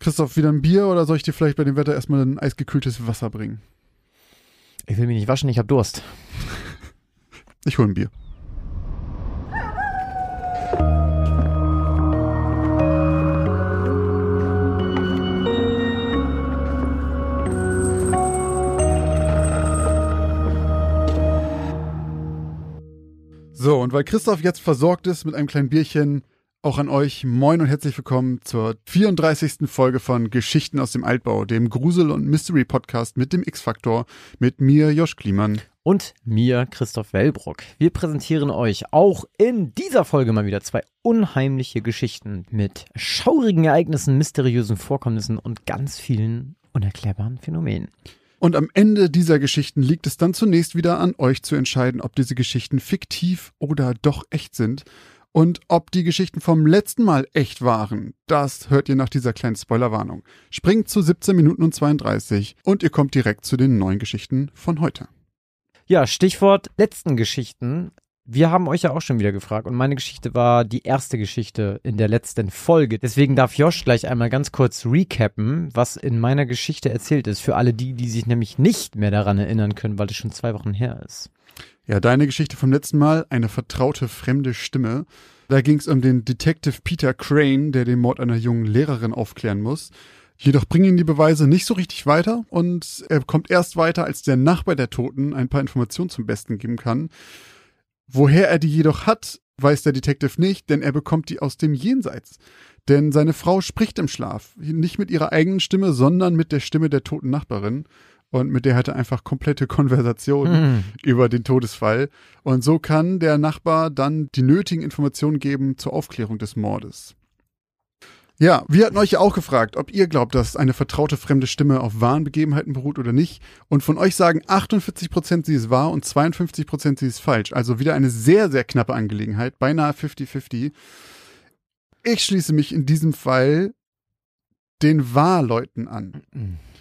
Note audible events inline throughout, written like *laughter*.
Christoph, wieder ein Bier oder soll ich dir vielleicht bei dem Wetter erstmal ein eisgekühltes Wasser bringen? Ich will mich nicht waschen, ich habe Durst. *laughs* Ich hole ein Bier. So, und weil Christoph jetzt versorgt ist mit einem kleinen Bierchen, auch an euch moin und herzlich willkommen zur 34. Folge von Geschichten aus dem Altbau, dem Grusel- und Mystery-Podcast mit dem X-Faktor, mit mir, Josh Kliemann. Und mir, Christoph Wellbrock. Wir präsentieren euch auch in dieser Folge mal wieder zwei unheimliche Geschichten mit schaurigen Ereignissen, mysteriösen Vorkommnissen und ganz vielen unerklärbaren Phänomenen. Und am Ende dieser Geschichten liegt es dann zunächst wieder an euch zu entscheiden, ob diese Geschichten fiktiv oder doch echt sind. Und ob die Geschichten vom letzten Mal echt waren, das hört ihr nach dieser kleinen Spoilerwarnung. Springt zu 17 Minuten und 32 und ihr kommt direkt zu den neuen Geschichten von heute. Ja, Stichwort letzten Geschichten. Wir haben euch ja auch schon wieder gefragt und meine Geschichte war die erste Geschichte in der letzten Folge. Deswegen darf Josh gleich einmal ganz kurz recappen, was in meiner Geschichte erzählt ist. Für alle die, die sich nämlich nicht mehr daran erinnern können, weil es schon zwei Wochen her ist. Ja, deine Geschichte vom letzten Mal, eine vertraute fremde Stimme. Da ging es um den Detective Peter Crane, der den Mord einer jungen Lehrerin aufklären muss. Jedoch bringen ihn die Beweise nicht so richtig weiter und er kommt erst weiter, als der Nachbar der Toten ein paar Informationen zum Besten geben kann. Woher er die jedoch hat, weiß der Detective nicht, denn er bekommt die aus dem Jenseits. Denn seine Frau spricht im Schlaf, nicht mit ihrer eigenen Stimme, sondern mit der Stimme der toten Nachbarin und mit der hat er einfach komplette Konversation Hm. über den Todesfall. Und so kann der Nachbar dann die nötigen Informationen geben zur Aufklärung des Mordes. Ja, wir hatten euch ja auch gefragt, ob ihr glaubt, dass eine vertraute fremde Stimme auf wahren Begebenheiten beruht oder nicht. Und von euch sagen 48% sie ist wahr und 52% sie ist falsch. Also wieder eine sehr, sehr knappe Angelegenheit, beinahe 50-50. Ich schließe mich in diesem Fall den Wahrleuten an.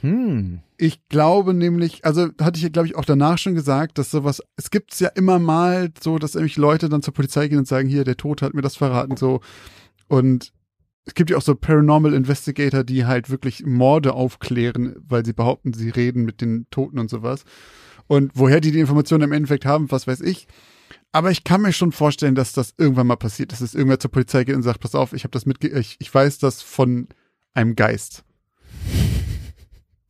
Hm. Ich glaube nämlich, also hatte ich ja, glaube ich, auch danach schon gesagt, dass sowas, es gibt's ja immer mal so, dass nämlich Leute dann zur Polizei gehen und sagen, hier, der Tod hat mir das verraten, so. Und es gibt ja auch so Paranormal Investigator, die halt wirklich Morde aufklären, weil sie behaupten, sie reden mit den Toten und sowas. Und woher die die Informationen im Endeffekt haben, was weiß ich. Aber ich kann mir schon vorstellen, dass das irgendwann mal passiert, dass es irgendwer zur Polizei geht und sagt, pass auf, ich habe das mitge ich, ich weiß das von einem Geist.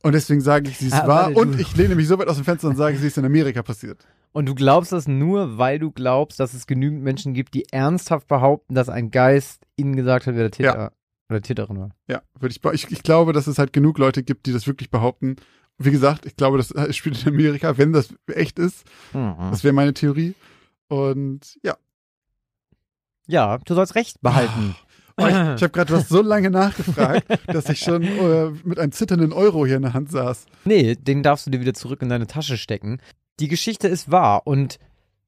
Und deswegen sage ich, sie ist Ah, wahr. warte, Und ich lehne mich so weit aus dem Fenster und sage, sie ist in Amerika passiert. Und du glaubst das nur, weil du glaubst, dass es genügend Menschen gibt, die ernsthaft behaupten, dass ein Geist ihnen gesagt hat, wer der Täter oder Täterin war. Ja, würde ich, ich, ich glaube, dass es halt genug Leute gibt, die das wirklich behaupten. Wie gesagt, ich glaube, das *laughs* spielt in Amerika, wenn das echt ist. Mhm. Das wäre meine Theorie. Und ja. Ja, du sollst Recht behalten. Oh, ich ich habe gerade was so lange nachgefragt, dass ich schon äh, mit einem zitternden Euro hier in der Hand saß. Nee, den darfst du dir wieder zurück in deine Tasche stecken. Die Geschichte ist wahr und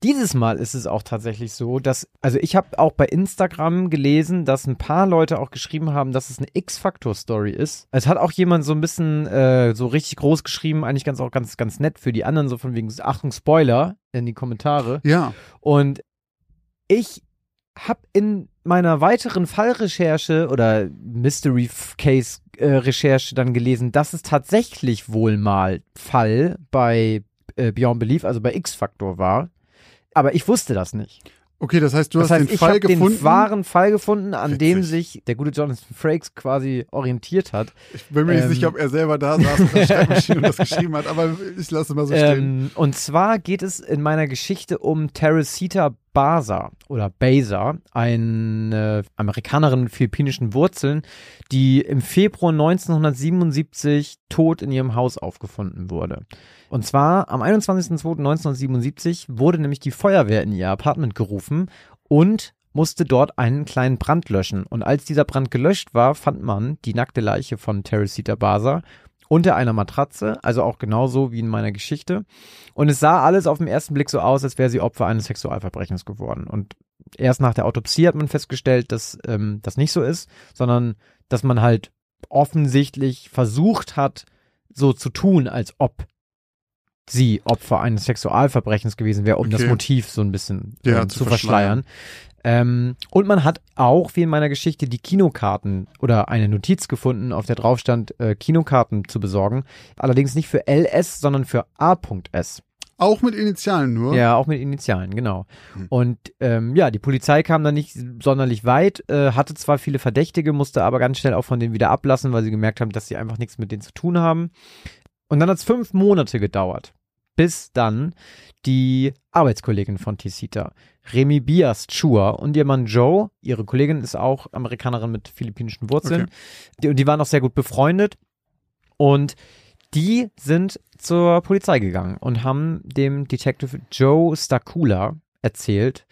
dieses Mal ist es auch tatsächlich so, dass, also ich habe auch bei Instagram gelesen, dass ein paar Leute auch geschrieben haben, dass es eine X-Factor-Story ist. Es hat auch jemand so ein bisschen äh, so richtig groß geschrieben, eigentlich ganz auch ganz, ganz nett für die anderen, so von wegen, Achtung, Spoiler in die Kommentare. Ja. Und ich habe in meiner weiteren Fallrecherche oder Mystery Case äh, Recherche dann gelesen, dass es tatsächlich wohl mal Fall bei äh, Beyond Belief, also bei X-Factor war. Aber ich wusste das nicht. Okay, das heißt, du das hast heißt, den ich Fall habe gefunden. den wahren Fall gefunden, an dem Witzig. sich der gute Jonathan Frakes quasi orientiert hat. ich bin mir nicht ähm, sicher, ob er selber da saß der Schreibmaschine und das geschrieben hat, aber ich lasse mal so stehen. Ähm, und zwar geht es in meiner Geschichte um Teresita Baza oder Baza, eine Amerikanerin mit philippinischen Wurzeln, die im Februar 1977 tot in ihrem Haus aufgefunden wurde. Und zwar am 21.02.1977 wurde nämlich die Feuerwehr in ihr Apartment gerufen und musste dort einen kleinen Brand löschen. Und als dieser Brand gelöscht war, fand man die nackte Leiche von Teresita Baza unter einer Matratze, also auch genauso wie in meiner Geschichte. Und es sah alles auf den ersten Blick so aus, als wäre sie Opfer eines Sexualverbrechens geworden. Und erst nach der Autopsie hat man festgestellt, dass ähm, das nicht so ist, sondern dass man halt offensichtlich versucht hat, so zu tun, als ob sie Opfer eines Sexualverbrechens gewesen wäre, um das Okay. Motiv so ein bisschen Ja, ähm, zu zu verschleiern. Ähm, und man hat auch, wie in meiner Geschichte, die Kinokarten oder eine Notiz gefunden, auf der drauf stand, äh, Kinokarten zu besorgen. Allerdings nicht für LS, sondern für A.S. Auch mit Initialen nur. Ja, auch mit Initialen, genau. Hm. Und ähm, ja, die Polizei kam dann nicht sonderlich weit, äh, hatte zwar viele Verdächtige, musste aber ganz schnell auch von denen wieder ablassen, weil sie gemerkt haben, dass sie einfach nichts mit denen zu tun haben. Und dann hat es fünf Monate gedauert, bis dann die Arbeitskollegin von Tisita, Remy Bias Chua und ihr Mann Joe, ihre Kollegin ist auch Amerikanerin mit philippinischen Wurzeln, Okay. die, und die waren auch sehr gut befreundet. Und die sind zur Polizei gegangen und haben dem Detective Joe Stakula erzählt,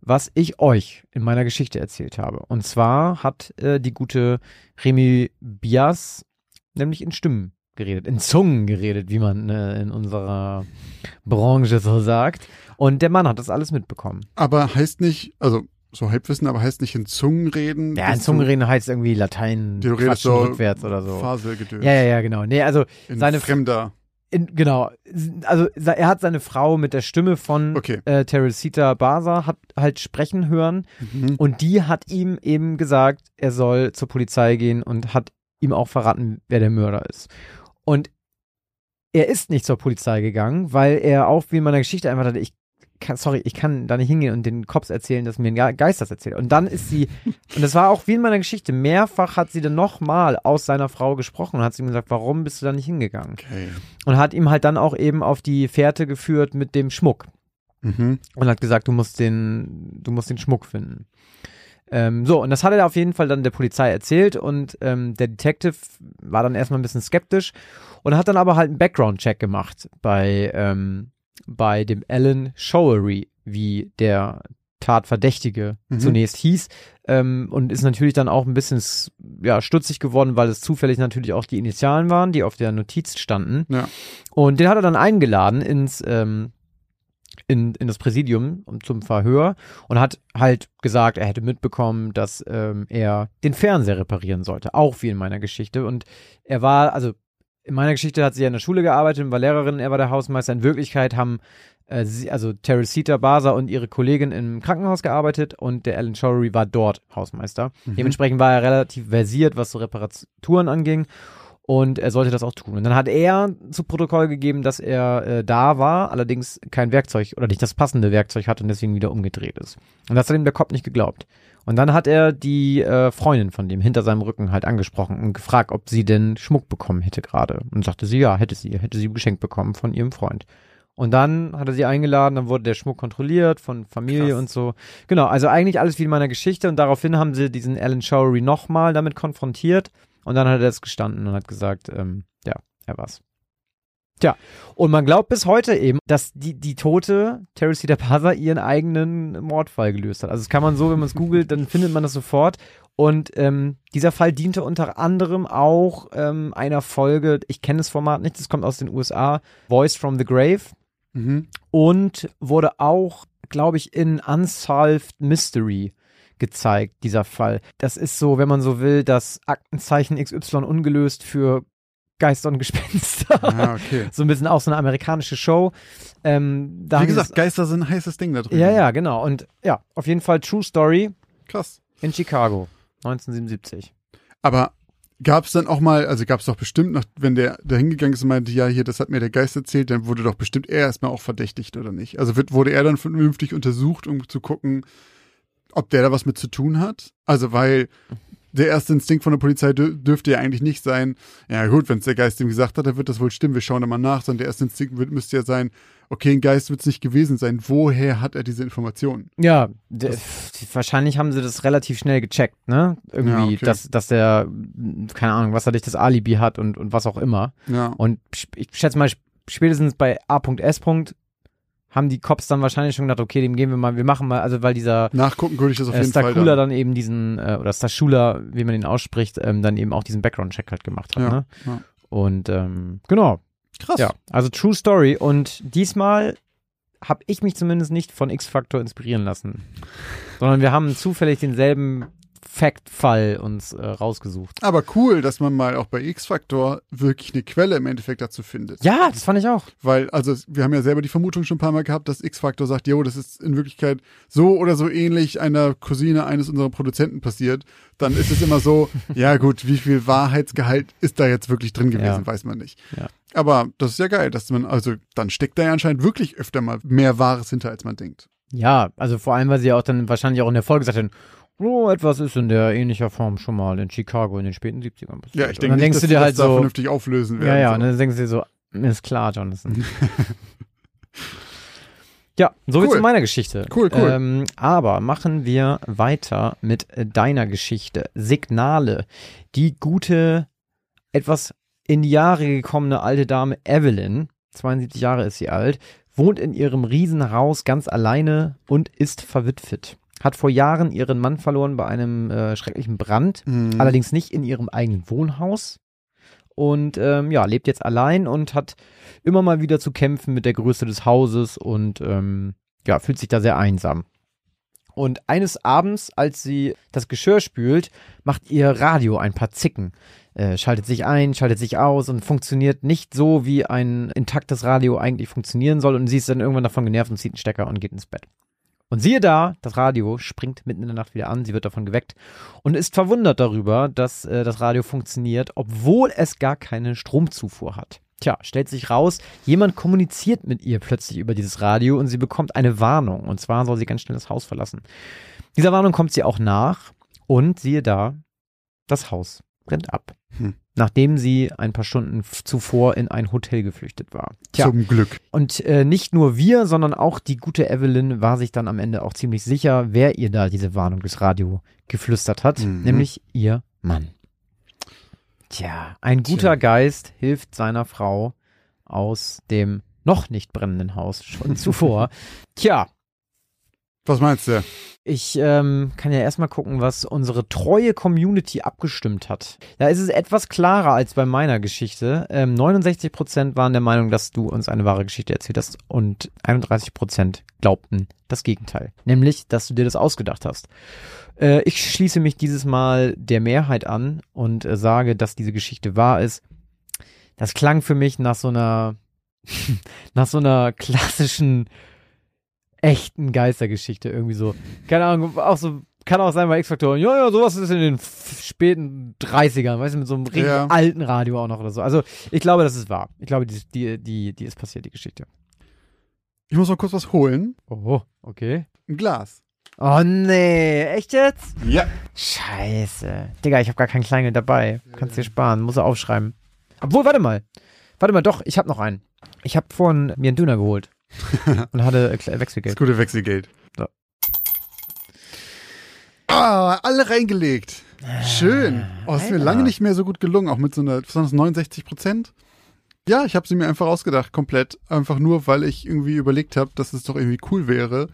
was ich euch in meiner Geschichte erzählt habe. Und zwar hat äh, die gute Remy Bias nämlich in Stimmen geredet, in Zungen geredet, wie man äh, in unserer Branche so sagt. Und der Mann hat das alles mitbekommen. Aber heißt nicht, also so Halbwissen, aber heißt nicht in Zungen reden. Ja, in Zungen reden heißt irgendwie Latein, Du, redest so rückwärts oder so. Faselgedöns. Ja, ja, ja, genau. Nee, also In seine Fremder. In, genau. Also er hat seine Frau mit der Stimme von Okay. äh, Teresita Basa hat halt sprechen hören Mhm. und die hat ihm eben gesagt, er soll zur Polizei gehen und hat ihm auch verraten, wer der Mörder ist. Und er ist nicht zur Polizei gegangen, weil er auch wie in meiner Geschichte einfach hatte, ich kann, sorry, ich kann da nicht hingehen und den Cops erzählen, dass mir ein Ge- Geist das erzählt. Und dann ist sie, und das war auch wie in meiner Geschichte, mehrfach hat sie dann nochmal aus seiner Frau gesprochen und hat sie ihm gesagt, warum bist du da nicht hingegangen? Okay. und hat ihm halt dann auch eben auf die Fährte geführt mit dem Schmuck Mhm. und hat gesagt, du musst den, du musst den Schmuck finden. Ähm, so, und das hat er auf jeden Fall dann der Polizei erzählt und ähm, der Detective war dann erstmal ein bisschen skeptisch und hat dann aber halt einen Background-Check gemacht bei, ähm, bei dem Alan Showery, wie der Tatverdächtige Mhm. zunächst hieß ähm, und ist natürlich dann auch ein bisschen ja, stutzig geworden, weil es zufällig natürlich auch die Initialen waren, die auf der Notiz standen. Ja. Und den hat er dann eingeladen ins ähm, in, in das Präsidium um, zum Verhör und hat halt gesagt, er hätte mitbekommen, dass ähm, er den Fernseher reparieren sollte, auch wie in meiner Geschichte. Und er war, also in meiner Geschichte hat sie ja in der Schule gearbeitet und war Lehrerin, er war der Hausmeister. In Wirklichkeit haben äh, sie, also Teresita Basa und ihre Kollegin im Krankenhaus gearbeitet und der Alan Showery war dort Hausmeister. Mhm. Dementsprechend war er relativ versiert, was so Reparaturen anging. Und er sollte das auch tun. Und dann hat er zu Protokoll gegeben, dass er äh, da war, allerdings kein Werkzeug oder nicht das passende Werkzeug hatte und deswegen wieder umgedreht ist. Und das hat ihm der Kopf nicht geglaubt. Und dann hat er die äh, Freundin von dem hinter seinem Rücken halt angesprochen und gefragt, ob sie denn Schmuck bekommen hätte gerade. Und sagte sie, ja, hätte sie, hätte sie geschenkt bekommen von ihrem Freund. Und dann hat er sie eingeladen, dann wurde der Schmuck kontrolliert von Familie Krass. und so. Genau, also eigentlich alles wie in meiner Geschichte und daraufhin haben sie diesen Alan Showery nochmal damit konfrontiert und dann hat er das gestanden und hat gesagt, ähm, ja, er war's. Tja, und man glaubt bis heute eben, dass die, die tote Teresita Paza ihren eigenen Mordfall gelöst hat. Also das kann man so, wenn man es googelt, dann findet man das sofort. Und ähm, dieser Fall diente unter anderem auch ähm, einer Folge, ich kenne das Format nicht, das kommt aus den USA, Voice from the Grave Mhm. und wurde auch, glaube ich, in Unsolved Mystery gezeigt, dieser Fall. Das ist so, wenn man so will, das Aktenzeichen XY ungelöst für Geister und Gespenster. Ah, okay. *laughs* so ein bisschen auch so eine amerikanische Show. Ähm, da Wie gesagt, Geister sind ein heißes Ding da drüben. ja, ja, genau. Und ja, auf jeden Fall True Story Krass. in Chicago, 1977. Aber gab es dann auch mal, also gab es doch bestimmt noch, wenn der da hingegangen ist und meinte, ja, hier, das hat mir der Geist erzählt, dann wurde doch bestimmt er erstmal auch verdächtigt, oder nicht? Also wird, wurde er dann vernünftig untersucht, um zu gucken, ob der da was mit zu tun hat? Also, weil der erste Instinkt von der Polizei dür dürfte ja eigentlich nicht sein, ja gut, wenn es der Geist ihm gesagt hat, dann wird das wohl stimmen, wir schauen da mal nach, sondern der erste Instinkt wird, müsste ja sein, okay, ein Geist wird es nicht gewesen sein, woher hat er diese Informationen? Ja, de, wahrscheinlich haben sie das relativ schnell gecheckt, ne? Irgendwie, Ja, okay. dass, dass der, keine Ahnung, was er dich das Alibi hat und, und was auch immer. Ja. Und ich schätze mal, spätestens bei A.S. haben die Cops dann wahrscheinlich schon gedacht, okay, dem gehen wir mal, wir machen mal, also weil dieser Nachgucken würde ich das auf äh, jeden Fall. Stakula Dann. dann eben diesen, äh, oder Stashula, wie man ihn ausspricht, ähm, dann eben auch diesen Background-Check halt gemacht hat, Ja, ne? ja. Und ähm, genau, Krass. ja, also True Story. Und diesmal habe ich mich zumindest nicht von X-Factor inspirieren lassen, sondern wir haben zufällig denselben Fact-Fall uns äh, rausgesucht. Aber cool, dass man mal auch bei X-Factor wirklich eine Quelle im Endeffekt dazu findet. Ja, das fand ich auch. Weil, also wir haben ja selber die Vermutung schon ein paar Mal gehabt, dass X-Factor sagt, jo, das ist in Wirklichkeit so oder so ähnlich einer Cousine eines unserer Produzenten passiert. Dann ist es immer so, *laughs* ja gut, wie viel Wahrheitsgehalt ist da jetzt wirklich drin gewesen, Ja. weiß man nicht. Ja. Aber das ist ja geil, dass man, also dann steckt da ja anscheinend wirklich öfter mal mehr Wahres hinter, als man denkt. Ja, also vor allem, weil sie ja auch dann wahrscheinlich auch in der Folge gesagt haben, oh, etwas ist in der ähnlicher Form schon mal in Chicago in den späten 70ern passiert. Ja, ich denke nicht, denkst dass du dir das halt da so, vernünftig auflösen werden. ja, ja, so. und dann denkst du dir so, ist klar, Jonathan. *laughs* ja, soviel Cool. zu meiner Geschichte. Cool, cool. Ähm, aber machen wir weiter mit deiner Geschichte. Signale. Die gute, etwas in die Jahre gekommene alte Dame Evelyn, 72 Jahre ist sie alt, wohnt in ihrem Riesenhaus ganz alleine und ist verwitwet. Hat vor Jahren ihren Mann verloren bei einem äh, schrecklichen Brand, Mhm. allerdings nicht in ihrem eigenen Wohnhaus. Und ähm, ja, lebt jetzt allein und hat immer mal wieder zu kämpfen mit der Größe des Hauses und ähm, ja, fühlt sich da sehr einsam. Und eines Abends, als sie das Geschirr spült, macht ihr Radio ein paar Zicken. Äh, schaltet sich ein, schaltet sich aus und funktioniert nicht so, wie ein intaktes Radio eigentlich funktionieren soll. Und sie ist dann irgendwann davon genervt und zieht einen Stecker und geht ins Bett. Und siehe da, das Radio springt mitten in der Nacht wieder an, sie wird davon geweckt und ist verwundert darüber, dass äh, das Radio funktioniert, obwohl es gar keine Stromzufuhr hat. Tja, stellt sich raus, jemand kommuniziert mit ihr plötzlich über dieses Radio und sie bekommt eine Warnung. Und zwar soll sie ganz schnell das Haus verlassen. Dieser Warnung kommt sie auch nach und siehe da, das Haus brennt ab. Hm. Nachdem sie ein paar Stunden zuvor in ein Hotel geflüchtet war. Tja, Zum Glück. und äh, nicht nur wir, sondern auch die gute Evelyn war sich dann am Ende auch ziemlich sicher, wer ihr da diese Warnung durchs Radio geflüstert hat, Mhm. nämlich ihr Mann. Tja, ein guter Tja. Geist hilft seiner Frau aus dem noch nicht brennenden Haus schon zuvor. *laughs* Tja, Was meinst du? ich ähm, kann ja erstmal gucken, was unsere treue Community abgestimmt hat. Da ist es etwas klarer als bei meiner Geschichte. Ähm, 69% waren der Meinung, dass du uns eine wahre Geschichte erzählt hast und 31% glaubten das Gegenteil. Nämlich, dass du dir das ausgedacht hast. Äh, ich schließe mich dieses Mal der Mehrheit an und äh, sage, dass diese Geschichte wahr ist. Das klang für mich nach so einer, *laughs* nach so einer klassischen echten Geistergeschichte irgendwie so. Keine Ahnung, auch so, kann auch sein bei X-Faktor. Ja, ja, sowas ist in den späten 30ern, weißt du, mit so einem richtig Ja. alten Radio auch noch oder so. Also, ich glaube, das ist wahr. Ich glaube, die, die, die, die ist passiert, die Geschichte. Ich muss mal kurz was holen. Oh, okay. Ein Glas. Oh nee, echt jetzt? Ja. Scheiße. Digga, ich habe gar kein Kleingeld dabei. Kannst dir sparen, muss er aufschreiben. Obwohl, warte mal. Warte mal, doch, ich habe noch einen. Ich habe vorhin mir einen Döner geholt. *laughs* und hatte äh, Kle- Das Wechselgeld. gute Wechselgeld. So. Ah, alle reingelegt. Schön. Oh, ist mir lange nicht mehr so gut gelungen, auch mit so einer, das, 69 Prozent? Ja, ich habe sie mir einfach ausgedacht, komplett. Einfach nur, weil ich irgendwie überlegt habe, dass es doch irgendwie cool wäre,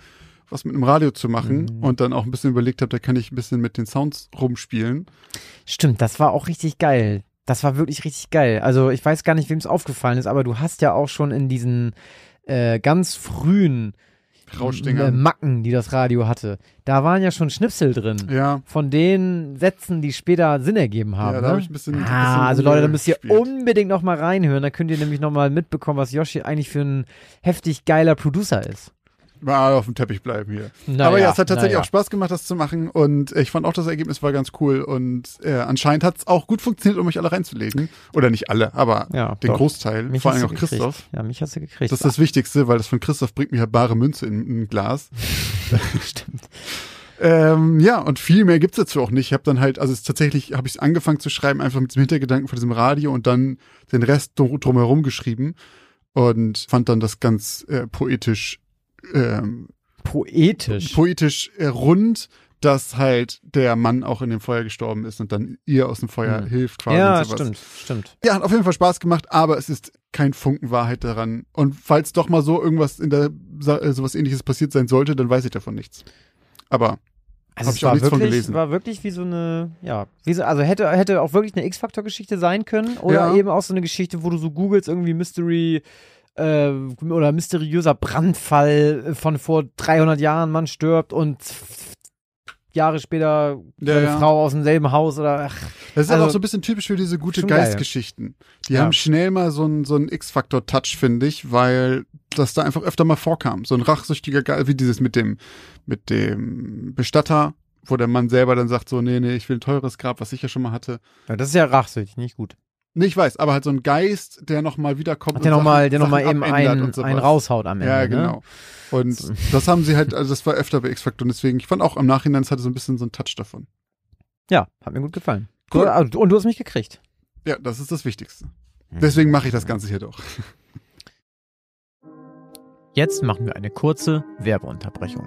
was mit einem Radio zu machen. Mhm. Und dann auch ein bisschen überlegt habe, da kann ich ein bisschen mit den Sounds rumspielen. Stimmt, das war auch richtig geil. Das war wirklich richtig geil. Also ich weiß gar nicht, wem es aufgefallen ist, aber du hast ja auch schon in diesen äh, ganz frühen äh, Macken, die das Radio hatte, da waren ja schon Schnipsel drin. ja. Von den Sätzen, die später Sinn ergeben haben. Ja, da ne? hab ich ein bisschen- ein bisschen ah, also Leute, da müsst ihr rumgespielt. unbedingt noch mal reinhören. Da könnt ihr nämlich noch mal mitbekommen, was Yoshi eigentlich für ein heftig geiler Producer ist. Mal auf dem Teppich bleiben hier. Naja, Aber ja, es hat tatsächlich naja. auch Spaß gemacht, das zu machen. Und ich fand auch, das Ergebnis war ganz cool. Und äh, anscheinend hat es auch gut funktioniert, um mich alle reinzulegen. Oder nicht alle, aber Ja, den doch. Großteil. Mich vor allem auch gekriegt. Christoph. Ja, mich hast du gekriegt. Das ist das Wichtigste, weil das von Christoph bringt mir ja bare Münze in, in ein Glas. *laughs* Stimmt. Ähm, ja, und viel mehr gibt's dazu auch nicht. Ich habe dann halt, also es ist tatsächlich, habe ich angefangen zu schreiben, einfach mit diesem Hintergedanken von diesem Radio und dann den Rest drum- drumherum geschrieben und fand dann das ganz äh, poetisch, ähm, Poetisch. poetisch rund, dass halt der Mann auch in dem Feuer gestorben ist und dann ihr aus dem Feuer Hm. hilft quasi ja, stimmt, stimmt. Ja, hat auf jeden Fall Spaß gemacht, aber es ist kein Funken Wahrheit daran. Und falls doch mal so irgendwas in der äh, sowas ähnliches passiert sein sollte, dann weiß ich davon nichts. Aber Also es ich auch war wirklich, gelesen. war wirklich wie so eine, ja, so, also hätte, hätte auch wirklich eine X-Factor-Geschichte sein können oder Ja. eben auch so eine Geschichte, wo du so googelst, irgendwie Mystery äh, oder mysteriöser Brandfall von vor 300 Jahren, man stirbt und Jahre später Ja, seine ja. Frau aus demselben Haus oder ach, Das ist Also, aber auch so ein bisschen typisch für diese gute. Geistgeschichten. Die Ja. haben schnell mal so einen so einen X-Faktor-Touch, finde ich, weil das da einfach öfter mal vorkam. So ein rachsüchtiger Geist, wie dieses mit dem, mit dem Bestatter, wo der Mann selber dann sagt so, nee, nee, ich will ein teures Grab, was ich ja schon mal hatte. ja, das ist ja rachsüchtig, nicht gut. Nee, ich weiß, aber halt so ein Geist, der nochmal wiederkommt. Ach, der und nochmal, der nochmal eben einen, einen raushaut am Ende. Ja, Ne? genau. Und *laughs* das haben sie halt, also das war öfter bei X-Factor und deswegen, ich fand auch am Nachhinein, es hatte so ein bisschen so einen Touch davon. Ja, hat mir gut gefallen. Cool. Du, und, und du hast mich gekriegt. Ja, das ist das Wichtigste. Hm. Deswegen mache ich das Ganze hier doch. Jetzt machen wir eine kurze Werbeunterbrechung.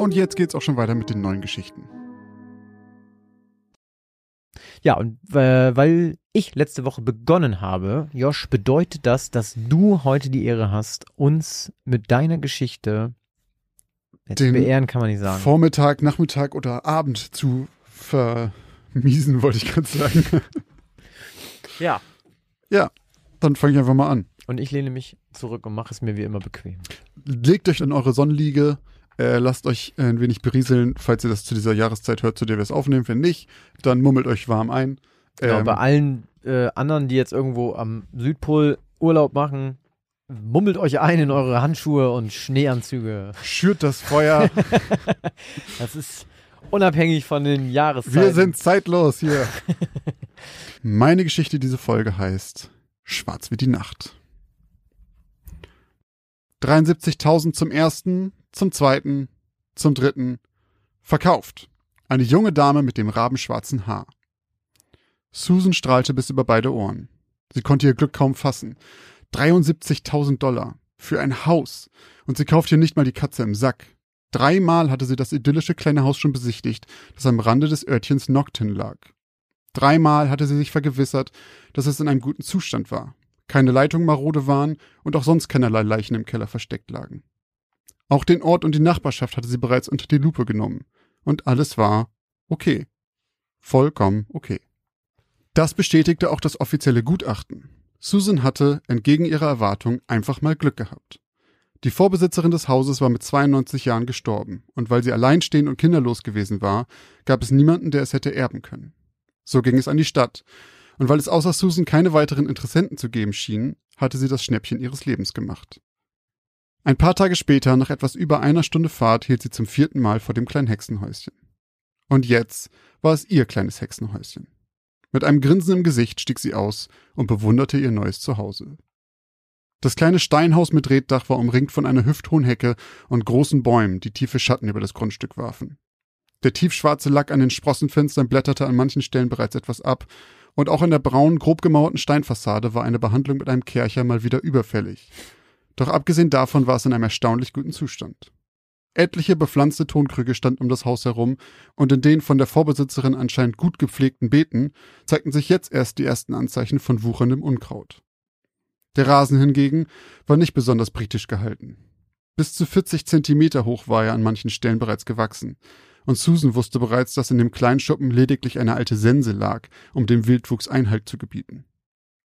Und jetzt geht's auch schon weiter mit den neuen Geschichten. Ja, und äh, weil ich letzte Woche begonnen habe, Josh, bedeutet das, dass du heute die Ehre hast, uns mit deiner Geschichte jetzt Den beehren kann man nicht sagen. Vormittag, Nachmittag oder Abend zu vermiesen, wollte ich gerade sagen. *laughs* Ja. Dann fange ich einfach mal an. Und ich lehne mich zurück und mache es mir wie immer bequem. Legt euch in eure Sonnenliege, äh, lasst euch ein wenig berieseln, falls ihr das zu dieser Jahreszeit hört, zu der wir es aufnehmen. Wenn nicht, dann mummelt euch warm ein. Genau, Ähm, bei allen äh, anderen, die jetzt irgendwo am Südpol Urlaub machen, mummelt euch ein in eure Handschuhe und Schneeanzüge. schürt das Feuer. *laughs* Das ist unabhängig von den Jahreszeiten. wir sind zeitlos hier. *laughs* Meine Geschichte diese Folge heißt Schwarz wie die Nacht. 73.000 zum ersten, zum zweiten, zum dritten. Verkauft. Eine junge Dame mit dem rabenschwarzen Haar. Susan strahlte bis über beide Ohren. Sie konnte ihr Glück kaum fassen. 73.000 Dollar. Für ein Haus. Und sie kauft hier nicht mal die Katze im Sack. Dreimal hatte sie das idyllische kleine Haus schon besichtigt, das am Rande des Örtchens Nocton lag. Dreimal hatte sie sich vergewissert, dass es in einem guten Zustand war, keine Leitungen marode waren und auch sonst keinerlei Leichen im Keller versteckt lagen. Auch den Ort und die Nachbarschaft hatte sie bereits unter die Lupe genommen. Und alles war okay. Vollkommen okay. Das bestätigte auch das offizielle Gutachten. Susan hatte, entgegen ihrer Erwartung, einfach mal Glück gehabt. Die Vorbesitzerin des Hauses war mit 92 Jahren gestorben, und weil sie alleinstehend und kinderlos gewesen war, gab es niemanden, der es hätte erben können. So ging es an die Stadt, und weil es außer Susan keine weiteren Interessenten zu geben schien, hatte sie das Schnäppchen ihres Lebens gemacht. Ein paar Tage später, nach etwas über einer Stunde Fahrt, hielt sie zum vierten Mal vor dem kleinen Hexenhäuschen. Und jetzt war es ihr kleines Hexenhäuschen. Mit einem Grinsen im Gesicht stieg sie aus und bewunderte ihr neues Zuhause. Das kleine Steinhaus mit Reetdach war umringt von einer hüfthohen Hecke und großen Bäumen, die tiefe Schatten über das Grundstück warfen. Der tiefschwarze Lack an den Sprossenfenstern blätterte an manchen Stellen bereits etwas ab, und auch in der braunen, grob gemauerten Steinfassade war eine Behandlung mit einem Kercher mal wieder überfällig. Doch abgesehen davon war es in einem erstaunlich guten Zustand. Etliche bepflanzte Tonkrüge standen um das Haus herum, und in den von der Vorbesitzerin anscheinend gut gepflegten Beeten zeigten sich jetzt erst die ersten Anzeichen von wucherndem Unkraut. Der Rasen hingegen war nicht besonders britisch gehalten. Bis zu 40 Zentimeter hoch war er an manchen Stellen bereits gewachsen. Und Susan wusste bereits, dass in dem kleinen Schuppen lediglich eine alte Sense lag, um dem Wildwuchs Einhalt zu gebieten.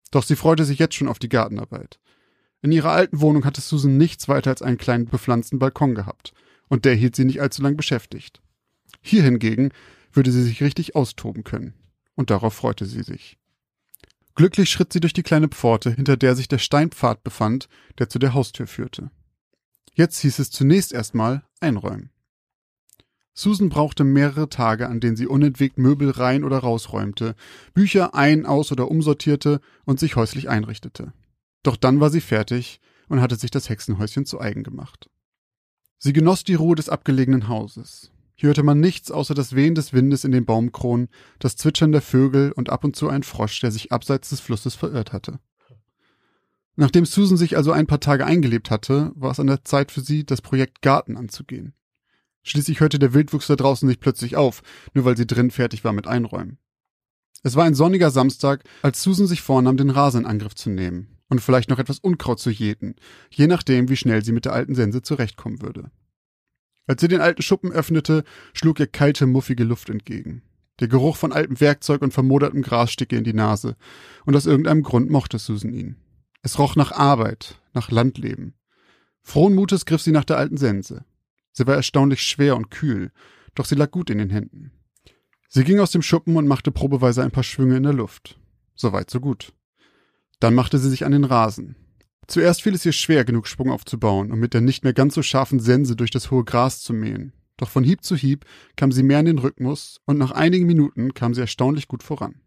Doch sie freute sich jetzt schon auf die Gartenarbeit. In ihrer alten Wohnung hatte Susan nichts weiter als einen kleinen bepflanzten Balkon gehabt, und der hielt sie nicht allzu lang beschäftigt. Hier hingegen würde sie sich richtig austoben können, und darauf freute sie sich. Glücklich schritt sie durch die kleine Pforte, hinter der sich der Steinpfad befand, der zu der Haustür führte. Jetzt hieß es zunächst erstmal einräumen. Susan brauchte mehrere Tage, an denen sie unentwegt Möbel rein oder rausräumte, Bücher ein, aus oder umsortierte und sich häuslich einrichtete. Doch dann war sie fertig und hatte sich das Hexenhäuschen zu eigen gemacht. Sie genoss die Ruhe des abgelegenen Hauses. Hier hörte man nichts außer das Wehen des Windes in den Baumkronen, das Zwitschern der Vögel und ab und zu ein Frosch, der sich abseits des Flusses verirrt hatte. Nachdem Susan sich also ein paar Tage eingelebt hatte, war es an der Zeit für sie, das Projekt Garten anzugehen. Schließlich hörte der Wildwuchs da draußen nicht plötzlich auf, nur weil sie drin fertig war mit Einräumen. Es war ein sonniger Samstag, als Susan sich vornahm, den Rasen in Angriff zu nehmen und vielleicht noch etwas Unkraut zu jäten, je nachdem, wie schnell sie mit der alten Sense zurechtkommen würde. Als sie den alten Schuppen öffnete, schlug ihr kalte, muffige Luft entgegen. Der Geruch von altem Werkzeug und vermodertem Gras stieg ihr in die Nase, und aus irgendeinem Grund mochte Susan ihn. Es roch nach Arbeit, nach Landleben. Frohen Mutes griff sie nach der alten Sense. Sie war erstaunlich schwer und kühl, doch sie lag gut in den Händen. Sie ging aus dem Schuppen und machte probeweise ein paar Schwünge in der Luft. Soweit, so gut. Dann machte sie sich an den Rasen. Zuerst fiel es ihr schwer, genug Schwung aufzubauen und mit der nicht mehr ganz so scharfen Sense durch das hohe Gras zu mähen. Doch von Hieb zu Hieb kam sie mehr in den Rhythmus und nach einigen Minuten kam sie erstaunlich gut voran.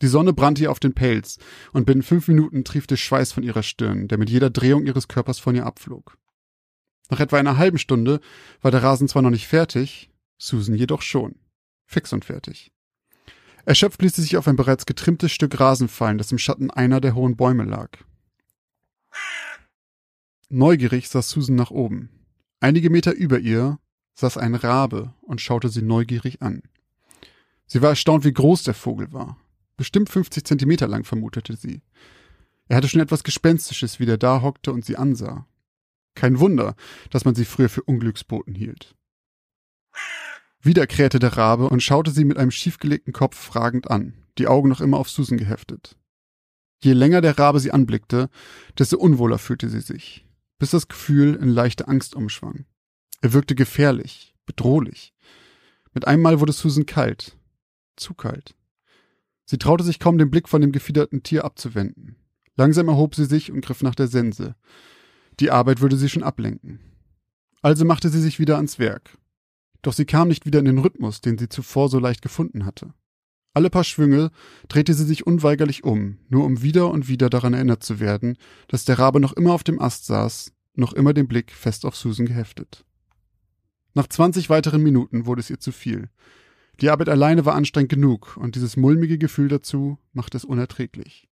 Die Sonne brannte ihr auf den Pelz, und binnen fünf Minuten triefte Schweiß von ihrer Stirn, der mit jeder Drehung ihres Körpers von ihr abflog. Nach etwa einer halben Stunde war der Rasen zwar noch nicht fertig, Susan jedoch schon. Fix und fertig. Erschöpft ließ sie sich auf ein bereits getrimmtes Stück Rasen fallen, das im Schatten einer der hohen Bäume lag. Neugierig saß Susan nach oben. Einige Meter über ihr saß ein Rabe und schaute sie neugierig an. Sie war erstaunt, wie groß der Vogel war. Bestimmt 50 Zentimeter lang, vermutete sie. Er hatte schon etwas Gespenstisches, wie der da hockte und sie ansah. Kein Wunder, dass man sie früher für Unglücksboten hielt. Wieder krähte der Rabe und schaute sie mit einem schiefgelegten Kopf fragend an, die Augen noch immer auf Susan geheftet. Je länger der Rabe sie anblickte, desto unwohler fühlte sie sich, bis das Gefühl in leichte Angst umschwang. Er wirkte gefährlich, bedrohlich. Mit einmal wurde Susan kalt, zu kalt. Sie traute sich kaum den Blick von dem gefiederten Tier abzuwenden. Langsam erhob sie sich und griff nach der Sense. Die Arbeit würde sie schon ablenken. Also machte sie sich wieder ans Werk. Doch sie kam nicht wieder in den Rhythmus, den sie zuvor so leicht gefunden hatte. Alle paar Schwünge drehte sie sich unweigerlich um, nur um wieder und wieder daran erinnert zu werden, dass der Rabe noch immer auf dem Ast saß, noch immer den Blick fest auf Susan geheftet. Nach zwanzig weiteren Minuten wurde es ihr zu viel. Die Arbeit alleine war anstrengend genug und dieses mulmige Gefühl dazu machte es unerträglich.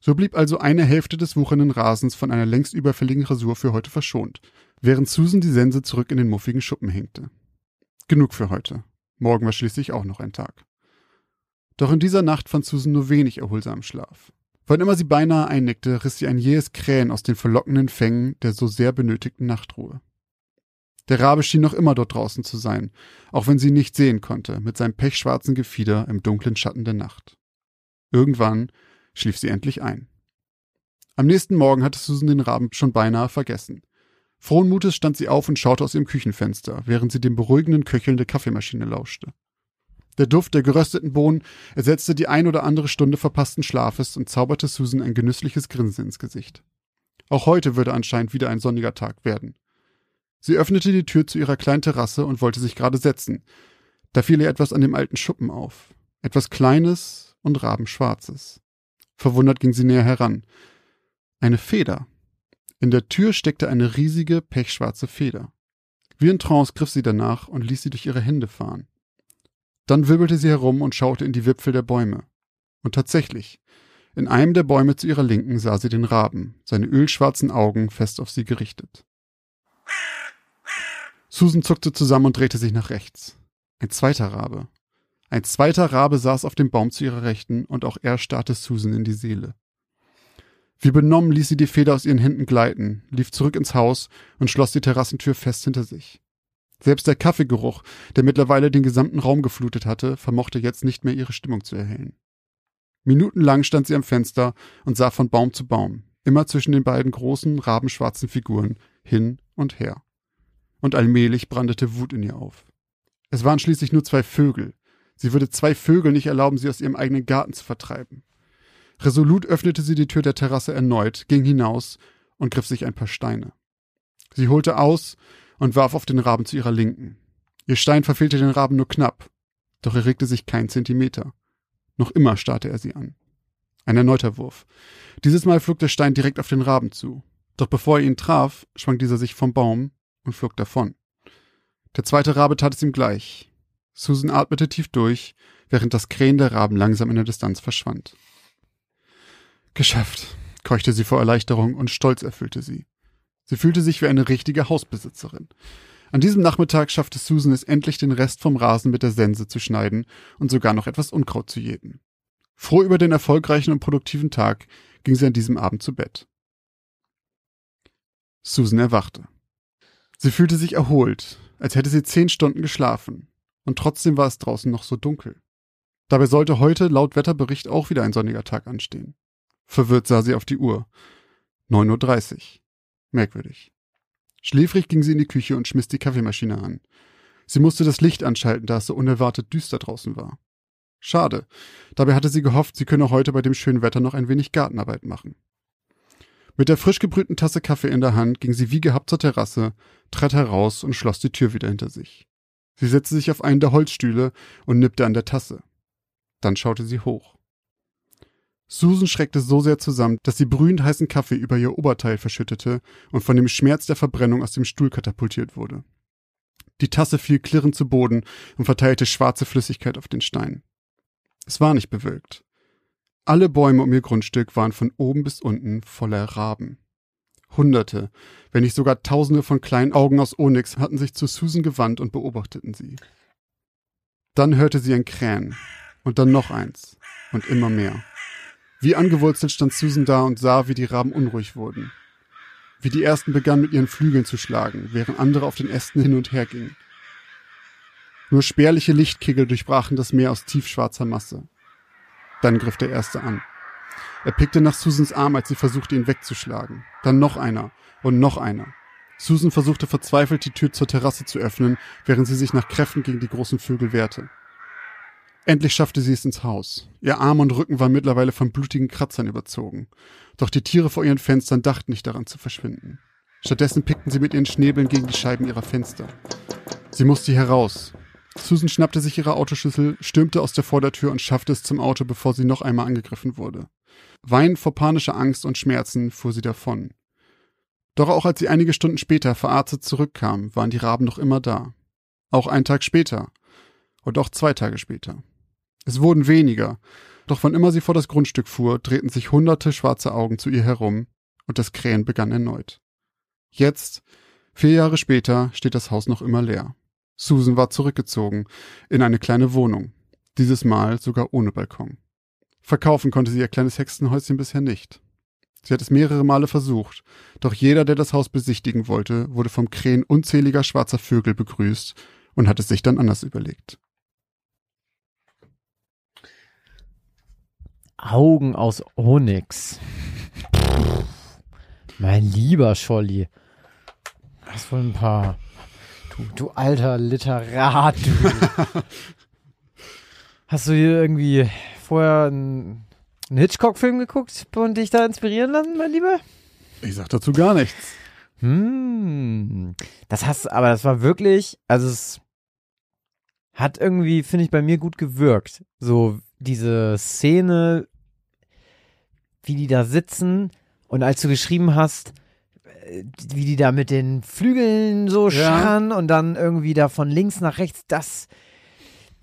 So blieb also eine Hälfte des wuchernden Rasens von einer längst überfälligen Rasur für heute verschont, während Susan die Sense zurück in den muffigen Schuppen hängte. Genug für heute. Morgen war schließlich auch noch ein Tag. Doch in dieser Nacht fand Susan nur wenig erholsamen Schlaf. Wann immer sie beinahe einnickte, riss sie ein jähes Krähen aus den verlockenden Fängen der so sehr benötigten Nachtruhe. Der Rabe schien noch immer dort draußen zu sein, auch wenn sie ihn nicht sehen konnte, mit seinem pechschwarzen Gefieder im dunklen Schatten der Nacht. Irgendwann schlief sie endlich ein. Am nächsten Morgen hatte Susan den Raben schon beinahe vergessen. Frohen Mutes stand sie auf und schaute aus ihrem Küchenfenster, während sie dem beruhigenden Köcheln der Kaffeemaschine lauschte. Der Duft der gerösteten Bohnen ersetzte die ein oder andere Stunde verpassten Schlafes und zauberte Susan ein genüssliches Grinsen ins Gesicht. Auch heute würde anscheinend wieder ein sonniger Tag werden. Sie öffnete die Tür zu ihrer kleinen Terrasse und wollte sich gerade setzen. Da fiel ihr etwas an dem alten Schuppen auf. Etwas Kleines und Rabenschwarzes. Verwundert ging sie näher heran. Eine Feder. In der Tür steckte eine riesige, pechschwarze Feder. Wie in Trance griff sie danach und ließ sie durch ihre Hände fahren. Dann wirbelte sie herum und schaute in die Wipfel der Bäume. Und tatsächlich, in einem der Bäume zu ihrer Linken sah sie den Raben, seine ölschwarzen Augen fest auf sie gerichtet. Susan zuckte zusammen und drehte sich nach rechts. Ein zweiter Rabe. Ein zweiter Rabe saß auf dem Baum zu ihrer Rechten und auch er starrte Susan in die Seele. Wie benommen ließ sie die Feder aus ihren Händen gleiten, lief zurück ins Haus und schloss die Terrassentür fest hinter sich. Selbst der Kaffeegeruch, der mittlerweile den gesamten Raum geflutet hatte, vermochte jetzt nicht mehr ihre Stimmung zu erhellen. Minutenlang stand sie am Fenster und sah von Baum zu Baum, immer zwischen den beiden großen, rabenschwarzen Figuren, hin und her. Und allmählich brandete Wut in ihr auf. Es waren schließlich nur zwei Vögel. Sie würde zwei Vögel nicht erlauben, sie aus ihrem eigenen Garten zu vertreiben. Resolut öffnete sie die Tür der Terrasse erneut, ging hinaus und griff sich ein paar Steine. Sie holte aus und warf auf den Raben zu ihrer Linken. Ihr Stein verfehlte den Raben nur knapp, doch er regte sich kein Zentimeter. Noch immer starrte er sie an. Ein erneuter Wurf. Dieses Mal flog der Stein direkt auf den Raben zu. Doch bevor er ihn traf, schwang dieser sich vom Baum und flog davon. Der zweite Rabe tat es ihm gleich. Susan atmete tief durch, während das Krähen der Raben langsam in der Distanz verschwand. Geschafft, keuchte sie vor Erleichterung und Stolz erfüllte sie. Sie fühlte sich wie eine richtige Hausbesitzerin. An diesem Nachmittag schaffte Susan es endlich, den Rest vom Rasen mit der Sense zu schneiden und sogar noch etwas Unkraut zu jäten. Froh über den erfolgreichen und produktiven Tag ging sie an diesem Abend zu Bett. Susan erwachte. Sie fühlte sich erholt, als hätte sie zehn Stunden geschlafen, und trotzdem war es draußen noch so dunkel. Dabei sollte heute laut Wetterbericht auch wieder ein sonniger Tag anstehen. Verwirrt sah sie auf die Uhr. 9.30 Uhr. Merkwürdig. Schläfrig ging sie in die Küche und schmiss die Kaffeemaschine an. Sie musste das Licht anschalten, da es so unerwartet düster draußen war. Schade. Dabei hatte sie gehofft, sie könne heute bei dem schönen Wetter noch ein wenig Gartenarbeit machen. Mit der frisch gebrühten Tasse Kaffee in der Hand ging sie wie gehabt zur Terrasse, trat heraus und schloss die Tür wieder hinter sich. Sie setzte sich auf einen der Holzstühle und nippte an der Tasse. Dann schaute sie hoch. Susan schreckte so sehr zusammen, dass sie brühend heißen Kaffee über ihr Oberteil verschüttete und von dem Schmerz der Verbrennung aus dem Stuhl katapultiert wurde. Die Tasse fiel klirrend zu Boden und verteilte schwarze Flüssigkeit auf den Stein. Es war nicht bewölkt. Alle Bäume um ihr Grundstück waren von oben bis unten voller Raben. Hunderte, wenn nicht sogar Tausende von kleinen Augen aus Onyx hatten sich zu Susan gewandt und beobachteten sie. Dann hörte sie ein Krähen und dann noch eins und immer mehr. Wie angewurzelt stand Susan da und sah, wie die Raben unruhig wurden. Wie die ersten begannen mit ihren Flügeln zu schlagen, während andere auf den Ästen hin und her gingen. Nur spärliche Lichtkegel durchbrachen das Meer aus tiefschwarzer Masse. Dann griff der erste an. Er pickte nach Susans Arm, als sie versuchte, ihn wegzuschlagen. Dann noch einer und noch einer. Susan versuchte verzweifelt, die Tür zur Terrasse zu öffnen, während sie sich nach Kräften gegen die großen Vögel wehrte. Endlich schaffte sie es ins Haus. Ihr Arm und Rücken waren mittlerweile von blutigen Kratzern überzogen. Doch die Tiere vor ihren Fenstern dachten nicht daran zu verschwinden. Stattdessen pickten sie mit ihren Schnäbeln gegen die Scheiben ihrer Fenster. Sie musste heraus, Susan schnappte sich ihre Autoschlüssel, stürmte aus der Vordertür und schaffte es zum Auto, bevor sie noch einmal angegriffen wurde. Weinend vor panischer Angst und Schmerzen fuhr sie davon. Doch auch als sie einige Stunden später verarztet zurückkam, waren die Raben noch immer da. Auch einen Tag später. Und auch zwei Tage später. Es wurden weniger, doch wann immer sie vor das Grundstück fuhr, drehten sich hunderte schwarze Augen zu ihr herum, und das Krähen begann erneut. Jetzt, vier Jahre später, steht das Haus noch immer leer. Susan war zurückgezogen in eine kleine Wohnung, dieses Mal sogar ohne Balkon. Verkaufen konnte sie ihr kleines Hexenhäuschen bisher nicht. Sie hat es mehrere Male versucht, doch jeder, der das Haus besichtigen wollte, wurde vom Krähen unzähliger schwarzer Vögel begrüßt und hat es sich dann anders überlegt. Augen aus Onyx. Mein lieber Scholli. Was wohl ein paar Du, du alter Literat, du. *laughs* Hast du hier irgendwie vorher einen, einen Hitchcock-Film geguckt und dich da inspirieren lassen, mein Lieber? Ich sag dazu gar nichts. Hm, das hast, aber das war wirklich, also es hat irgendwie, finde ich, bei mir gut gewirkt. So diese Szene, wie die da sitzen und als du geschrieben hast, wie die da mit den Flügeln so ja. scharren und dann irgendwie da von links nach rechts, das,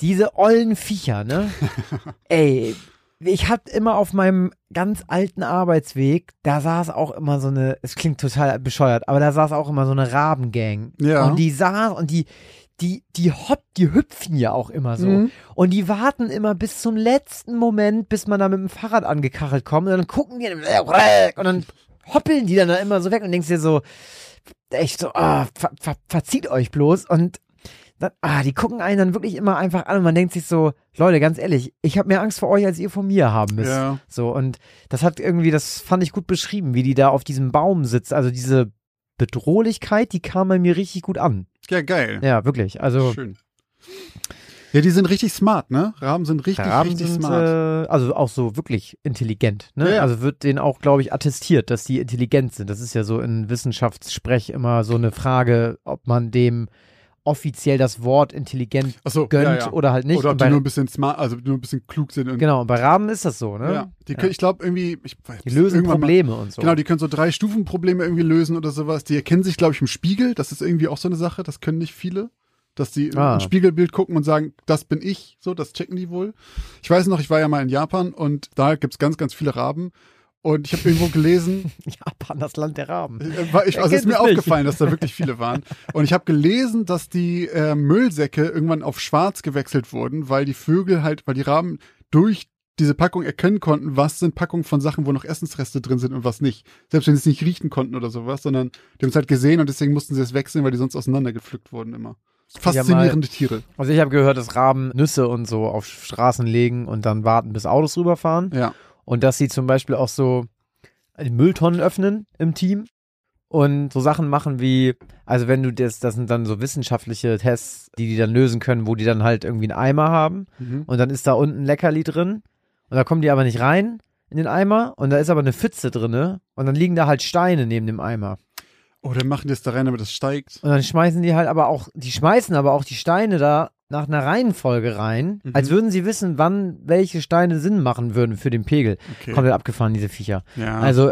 diese ollen Viecher, ne? *laughs* Ey, ich hab immer auf meinem ganz alten Arbeitsweg, da saß auch immer so eine, es klingt total bescheuert, aber da saß auch immer so eine Rabengang. Ja. Und die saß und die, die, die hopp, die hüpfen ja auch immer so. Mhm. Und die warten immer bis zum letzten Moment, bis man da mit dem Fahrrad angekachelt kommt. Und dann gucken die und dann hoppeln die dann da immer so weg und denkst dir so, echt so, ah, ver, ver, verzieht euch bloß. Und dann, ah, die gucken einen dann wirklich immer einfach an und man denkt sich so, Leute, ganz ehrlich, ich habe mehr Angst vor euch, als ihr vor mir haben müsst. Ja. So, und das hat irgendwie, das fand ich gut beschrieben, wie die da auf diesem Baum sitzt. Also diese Bedrohlichkeit, die kam bei mir richtig gut an. Ja, geil. Ja, wirklich. Also Schön. Ja, die sind richtig smart, ne? Raben sind richtig, Raben richtig sind, smart. äh, also auch so wirklich intelligent. Ne? Ja, ja. Also wird denen auch, glaube ich, attestiert, dass die intelligent sind. Das ist ja so in Wissenschaftssprech immer so eine Frage, ob man dem offiziell das Wort intelligent so, gönnt ja, ja. oder halt nicht. Oder ob die nur ein bisschen smart, also nur ein bisschen klug sind. Genau, und bei Raben ist das so, ne? ja. Die können, ich glaube irgendwie, ich weiß, Die lösen irgendwann mal- Probleme und so. Genau, die können so drei Stufenprobleme irgendwie lösen oder sowas. Die erkennen sich, glaube ich, im Spiegel. Das ist irgendwie auch so eine Sache. Das können nicht viele. Dass die Ah. ein Spiegelbild gucken und sagen, das bin ich. So, das checken die wohl. Ich weiß noch, ich war ja mal in Japan und da gibt's ganz, ganz viele Raben. Und ich habe irgendwo gelesen, *laughs* Japan, das Land der Raben. äh, ich, also ist mir aufgefallen, dass da wirklich viele *laughs* waren. Und ich habe gelesen, dass die äh, Müllsäcke irgendwann auf schwarz gewechselt wurden, weil die Vögel halt, weil die Raben durch diese Packung erkennen konnten, was sind Packungen von Sachen, wo noch Essensreste drin sind und was nicht. Selbst wenn sie es nicht riechen konnten oder sowas, sondern die haben es halt gesehen und deswegen mussten sie es wechseln, weil die sonst auseinandergepflückt wurden immer. Faszinierende Tiere. Also ich habe gehört, dass Raben Nüsse und so auf Straßen legen und dann warten, bis Autos rüberfahren. Ja. Und dass sie zum Beispiel auch so die Mülltonnen öffnen im Team und so Sachen machen wie, also wenn du das, das sind dann so wissenschaftliche Tests, die die dann lösen können, wo die dann halt irgendwie einen Eimer haben Mhm. und dann ist da unten ein Leckerli drin und da kommen die aber nicht rein in den Eimer und da ist aber eine Pfütze drinne und dann liegen da halt Steine neben dem Eimer. Oh, dann machen die es da rein, damit es steigt. Und dann schmeißen die halt aber auch, die schmeißen aber auch die Steine da nach einer Reihenfolge rein, Mhm. als würden sie wissen, wann welche Steine Sinn machen würden für den Pegel. Okay. Komplett abgefahren, diese Viecher. ja. Also,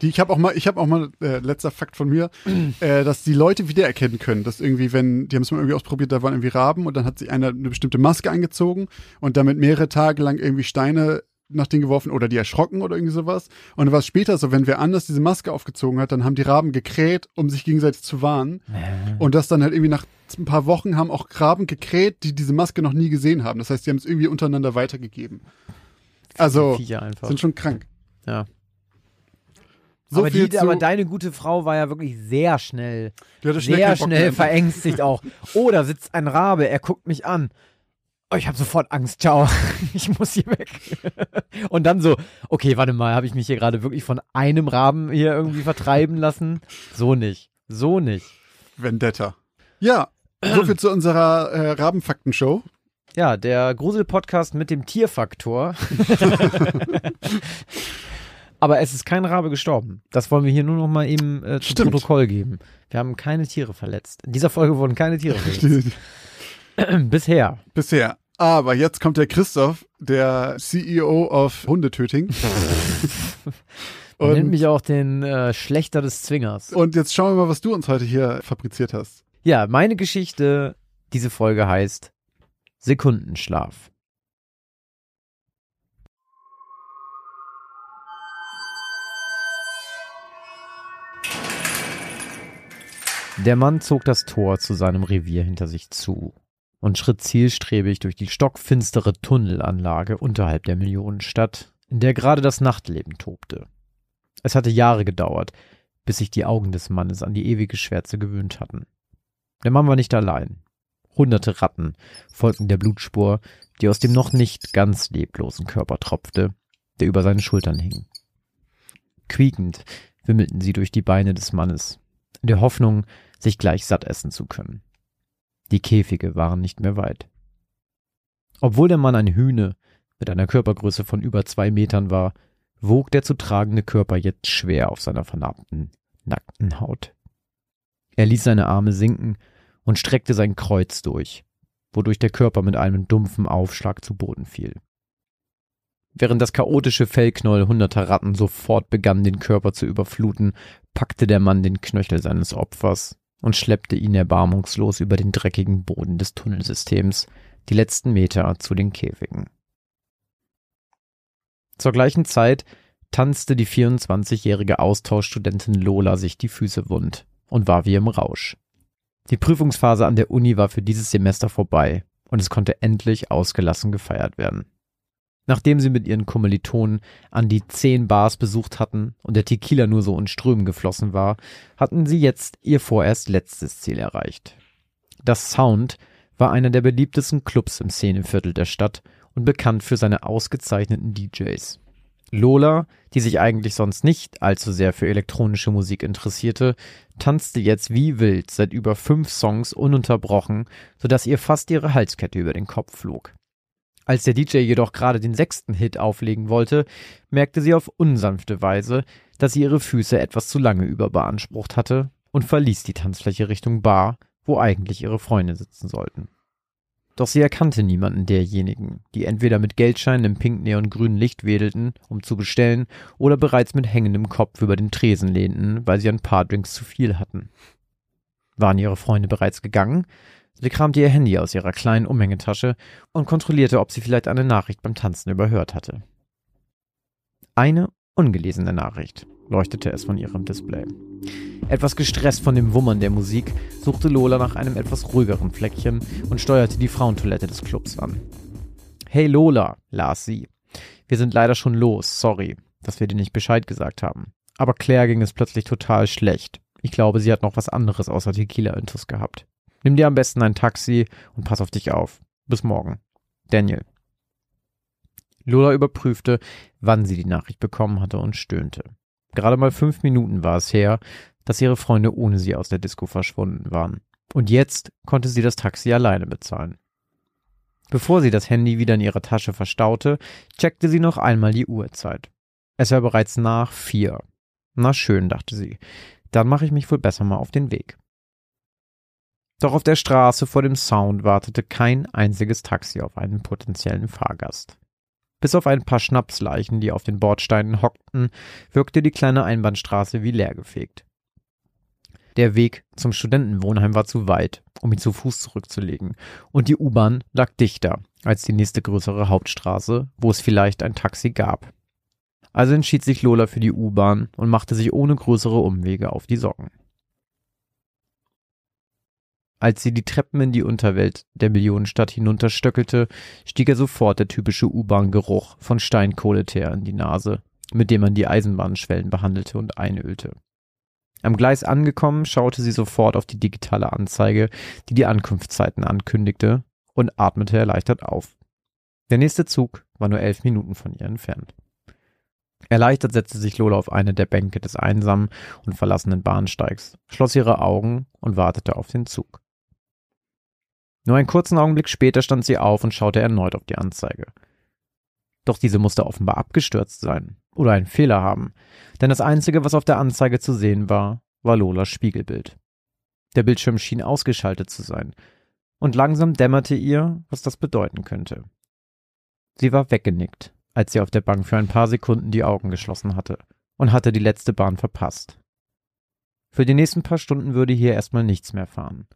Die, ich habe auch mal, ich habe auch mal, äh, letzter Fakt von mir, *clears throat* äh, dass die Leute wiedererkennen können, dass irgendwie, wenn, die haben es mal irgendwie ausprobiert, da waren irgendwie Raben und dann hat sich einer eine bestimmte Maske angezogen und damit mehrere Tage lang irgendwie Steine nach denen geworfen oder die erschrocken oder irgendwie sowas. Und dann war es später so, wenn wer anders diese Maske aufgezogen hat, dann haben die Raben gekräht, um sich gegenseitig zu warnen. Und das dann halt irgendwie nach ein paar Wochen haben auch Raben gekräht, die diese Maske noch nie gesehen haben. Das heißt, die haben es irgendwie untereinander weitergegeben. Also, sind schon krank. Ja. So aber, die, aber deine gute Frau war ja wirklich sehr schnell, schnell sehr schnell mehr. verängstigt auch. Oh, da sitzt ein Rabe, er guckt mich an. Oh, ich habe sofort Angst, ciao, *laughs* ich muss hier weg. *laughs* Und dann so, okay, warte mal, habe ich mich hier gerade wirklich von einem Raben hier irgendwie vertreiben lassen? So nicht, so nicht. Vendetta. Ja, so viel zu unserer äh, Rabenfakten-Show. Ja, der Grusel-Podcast mit dem Tierfaktor. *laughs* Aber es ist kein Rabe gestorben. Das wollen wir hier nur noch mal eben äh, zum. Protokoll geben. Wir haben keine Tiere verletzt. In dieser Folge wurden keine Tiere verletzt. *clears throat* Bisher. Bisher. Aber jetzt kommt der Christoph, der CEO of Hundetöting. *laughs* Man nennt und, mich auch den äh, Schlechter des Zwingers. und jetzt schauen wir mal, was du uns heute hier fabriziert hast. Ja, meine Geschichte, diese Folge heißt Sekundenschlaf. Der Mann zog das Tor zu seinem Revier hinter sich zu und schritt zielstrebig durch die stockfinstere Tunnelanlage unterhalb der Millionenstadt, in der gerade das Nachtleben tobte. Es hatte Jahre gedauert, bis sich die Augen des Mannes an die ewige Schwärze gewöhnt hatten. Der Mann war nicht allein. Hunderte Ratten folgten der Blutspur, die aus dem noch nicht ganz leblosen Körper tropfte, der über seinen Schultern hing. Quiekend wimmelten sie durch die Beine des Mannes, in der Hoffnung, sich gleich satt essen zu können. Die Käfige waren nicht mehr weit. Obwohl der Mann ein Hühne mit einer Körpergröße von über zwei Metern war, wog der zu tragende Körper jetzt schwer auf seiner vernarbten, nackten Haut. Er ließ seine Arme sinken und streckte sein Kreuz durch, wodurch der Körper mit einem dumpfen Aufschlag zu Boden fiel. Während das chaotische Fellknäuel hunderter Ratten sofort begann, den Körper zu überfluten, packte der Mann den Knöchel seines Opfers und schleppte ihn erbarmungslos über den dreckigen Boden des Tunnelsystems, die letzten Meter zu den Käfigen. Zur gleichen Zeit tanzte die 24-jährige Austauschstudentin Lola sich die Füße wund und war wie im Rausch. Die Prüfungsphase an der Uni war für dieses Semester vorbei und es konnte endlich ausgelassen gefeiert werden. Nachdem sie mit ihren Kommilitonen an die zehn Bars besucht hatten und der Tequila nur so in Strömen geflossen war, hatten sie jetzt ihr vorerst letztes Ziel erreicht. Das Sound war einer der beliebtesten Clubs im Szeneviertel der Stadt und bekannt für seine ausgezeichneten DJs. Lola, die sich eigentlich sonst nicht allzu sehr für elektronische Musik interessierte, tanzte jetzt wie wild seit über fünf Songs ununterbrochen, sodass ihr fast ihre Halskette über den Kopf flog. Als der DJ jedoch gerade den sechsten Hit auflegen wollte, merkte sie auf unsanfte Weise, dass sie ihre Füße etwas zu lange überbeansprucht hatte und verließ die Tanzfläche Richtung Bar, wo eigentlich ihre Freunde sitzen sollten. Doch sie erkannte niemanden derjenigen, die entweder mit Geldscheinen im pink-neon-grünen Licht wedelten, um zu bestellen, oder bereits mit hängendem Kopf über den Tresen lehnten, weil sie ein paar Drinks zu viel hatten. Waren ihre Freunde bereits gegangen? Sie kramte ihr Handy aus ihrer kleinen Umhängetasche und kontrollierte, ob sie vielleicht eine Nachricht beim Tanzen überhört hatte. Eine ungelesene Nachricht leuchtete es von ihrem Display. Etwas gestresst von dem Wummern der Musik, suchte Lola nach einem etwas ruhigeren Fleckchen und steuerte die Frauentoilette des Clubs an. Hey Lola, las sie. Wir sind leider schon los, sorry, dass wir dir nicht Bescheid gesagt haben. Aber Claire ging es plötzlich total schlecht. Ich glaube, sie hat noch was anderes außer Tequila-Intus gehabt. Nimm dir am besten ein Taxi und pass auf dich auf. Bis morgen. Daniel. Lola überprüfte, wann sie die Nachricht bekommen hatte und stöhnte. Gerade mal fünf Minuten war es her, dass ihre Freunde ohne sie aus der Disco verschwunden waren. Und jetzt konnte sie das Taxi alleine bezahlen. Bevor sie das Handy wieder in ihrer Tasche verstaute, checkte sie noch einmal die Uhrzeit. Es war bereits nach vier. Na schön, dachte sie. Dann mache ich mich wohl besser mal auf den Weg. Doch auf der Straße vor dem Sound wartete kein einziges Taxi auf einen potenziellen Fahrgast. Bis auf ein paar Schnapsleichen, die auf den Bordsteinen hockten, wirkte die kleine Einbahnstraße wie leergefegt. Der Weg zum Studentenwohnheim war zu weit, um ihn zu Fuß zurückzulegen, und die U-Bahn lag dichter als die nächste größere Hauptstraße, wo es vielleicht ein Taxi gab. Also entschied sich Lola für die U-Bahn und machte sich ohne größere Umwege auf die Socken. Als sie die Treppen in die Unterwelt der Millionenstadt hinunterstöckelte, stieg er sofort der typische U-Bahn-Geruch von Steinkohleteer in die Nase, mit dem man die Eisenbahnschwellen behandelte und einölte. Am Gleis angekommen, schaute sie sofort auf die digitale Anzeige, die die Ankunftszeiten ankündigte, und atmete erleichtert auf. Der nächste Zug war nur elf Minuten von ihr entfernt. Erleichtert setzte sich Lola auf eine der Bänke des einsamen und verlassenen Bahnsteigs, schloss ihre Augen und wartete auf den Zug. Nur einen kurzen Augenblick später stand sie auf und schaute erneut auf die Anzeige. Doch diese musste offenbar abgestürzt sein oder einen Fehler haben, denn das Einzige, was auf der Anzeige zu sehen war, war Lolas Spiegelbild. Der Bildschirm schien ausgeschaltet zu sein, und langsam dämmerte ihr, was das bedeuten könnte. Sie war weggenickt, als sie auf der Bank für ein paar Sekunden die Augen geschlossen hatte und hatte die letzte Bahn verpasst. Für die nächsten paar Stunden würde hier erstmal nichts mehr fahren.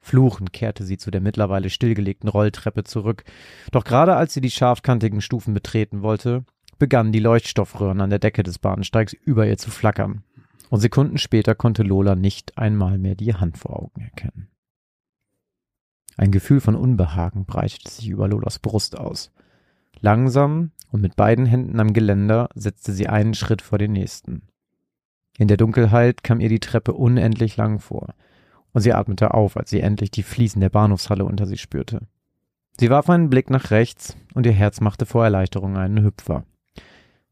Fluchend kehrte sie zu der mittlerweile stillgelegten Rolltreppe zurück, doch gerade als sie die scharfkantigen Stufen betreten wollte, begannen die Leuchtstoffröhren an der Decke des Bahnsteigs über ihr zu flackern, und Sekunden später konnte Lola nicht einmal mehr die Hand vor Augen erkennen. Ein Gefühl von Unbehagen breitete sich über Lolas Brust aus. Langsam und mit beiden Händen am Geländer setzte sie einen Schritt vor den nächsten. In der Dunkelheit kam ihr die Treppe unendlich lang vor – und sie atmete auf, als sie endlich die Fliesen der Bahnhofshalle unter sich spürte. Sie warf einen Blick nach rechts und ihr Herz machte vor Erleichterung einen Hüpfer.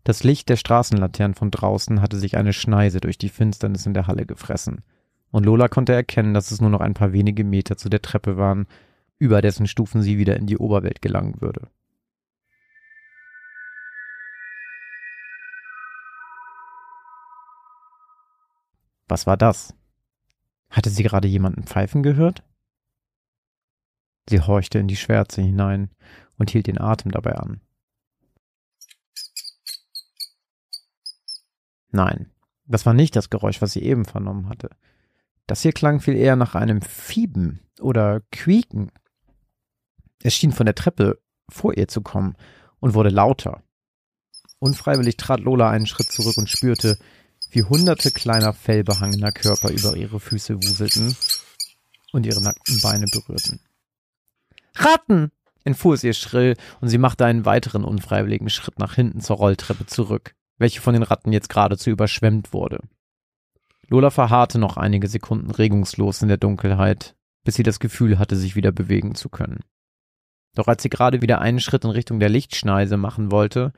Das Licht der Straßenlaternen von draußen hatte sich eine Schneise durch die Finsternis in der Halle gefressen, und Lola konnte erkennen, dass es nur noch ein paar wenige Meter zu der Treppe waren, über dessen Stufen sie wieder in die Oberwelt gelangen würde. Was war das? Hatte sie gerade jemanden pfeifen gehört? Sie horchte in die Schwärze hinein und hielt den Atem dabei an. Nein, das war nicht das Geräusch, was sie eben vernommen hatte. Das hier klang viel eher nach einem Fieben oder Quieken. Es schien von der Treppe vor ihr zu kommen und wurde lauter. Unfreiwillig trat Lola einen Schritt zurück und spürte, wie hunderte kleiner fellbehangener Körper über ihre Füße wuselten und ihre nackten Beine berührten. Ratten! entfuhr es ihr schrill und sie machte einen weiteren unfreiwilligen Schritt nach hinten zur Rolltreppe zurück, welche von den Ratten jetzt geradezu überschwemmt wurde. Lola verharrte noch einige Sekunden regungslos in der Dunkelheit, bis sie das Gefühl hatte, sich wieder bewegen zu können. Doch als sie gerade wieder einen Schritt in Richtung der Lichtschneise machen wollte,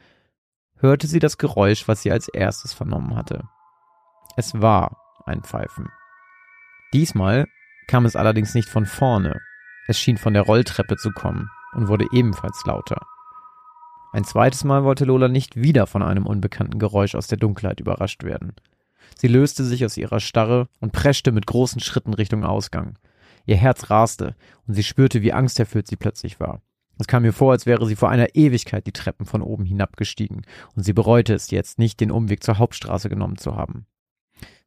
hörte sie das Geräusch, was sie als erstes vernommen hatte. Es war ein Pfeifen. Diesmal kam es allerdings nicht von vorne, es schien von der Rolltreppe zu kommen und wurde ebenfalls lauter. Ein zweites Mal wollte Lola nicht wieder von einem unbekannten Geräusch aus der Dunkelheit überrascht werden. Sie löste sich aus ihrer Starre und preschte mit großen Schritten Richtung Ausgang. Ihr Herz raste und sie spürte, wie angsterfüllt sie plötzlich war. Es kam ihr vor, als wäre sie vor einer Ewigkeit die Treppen von oben hinabgestiegen, und sie bereute es jetzt, nicht den Umweg zur Hauptstraße genommen zu haben.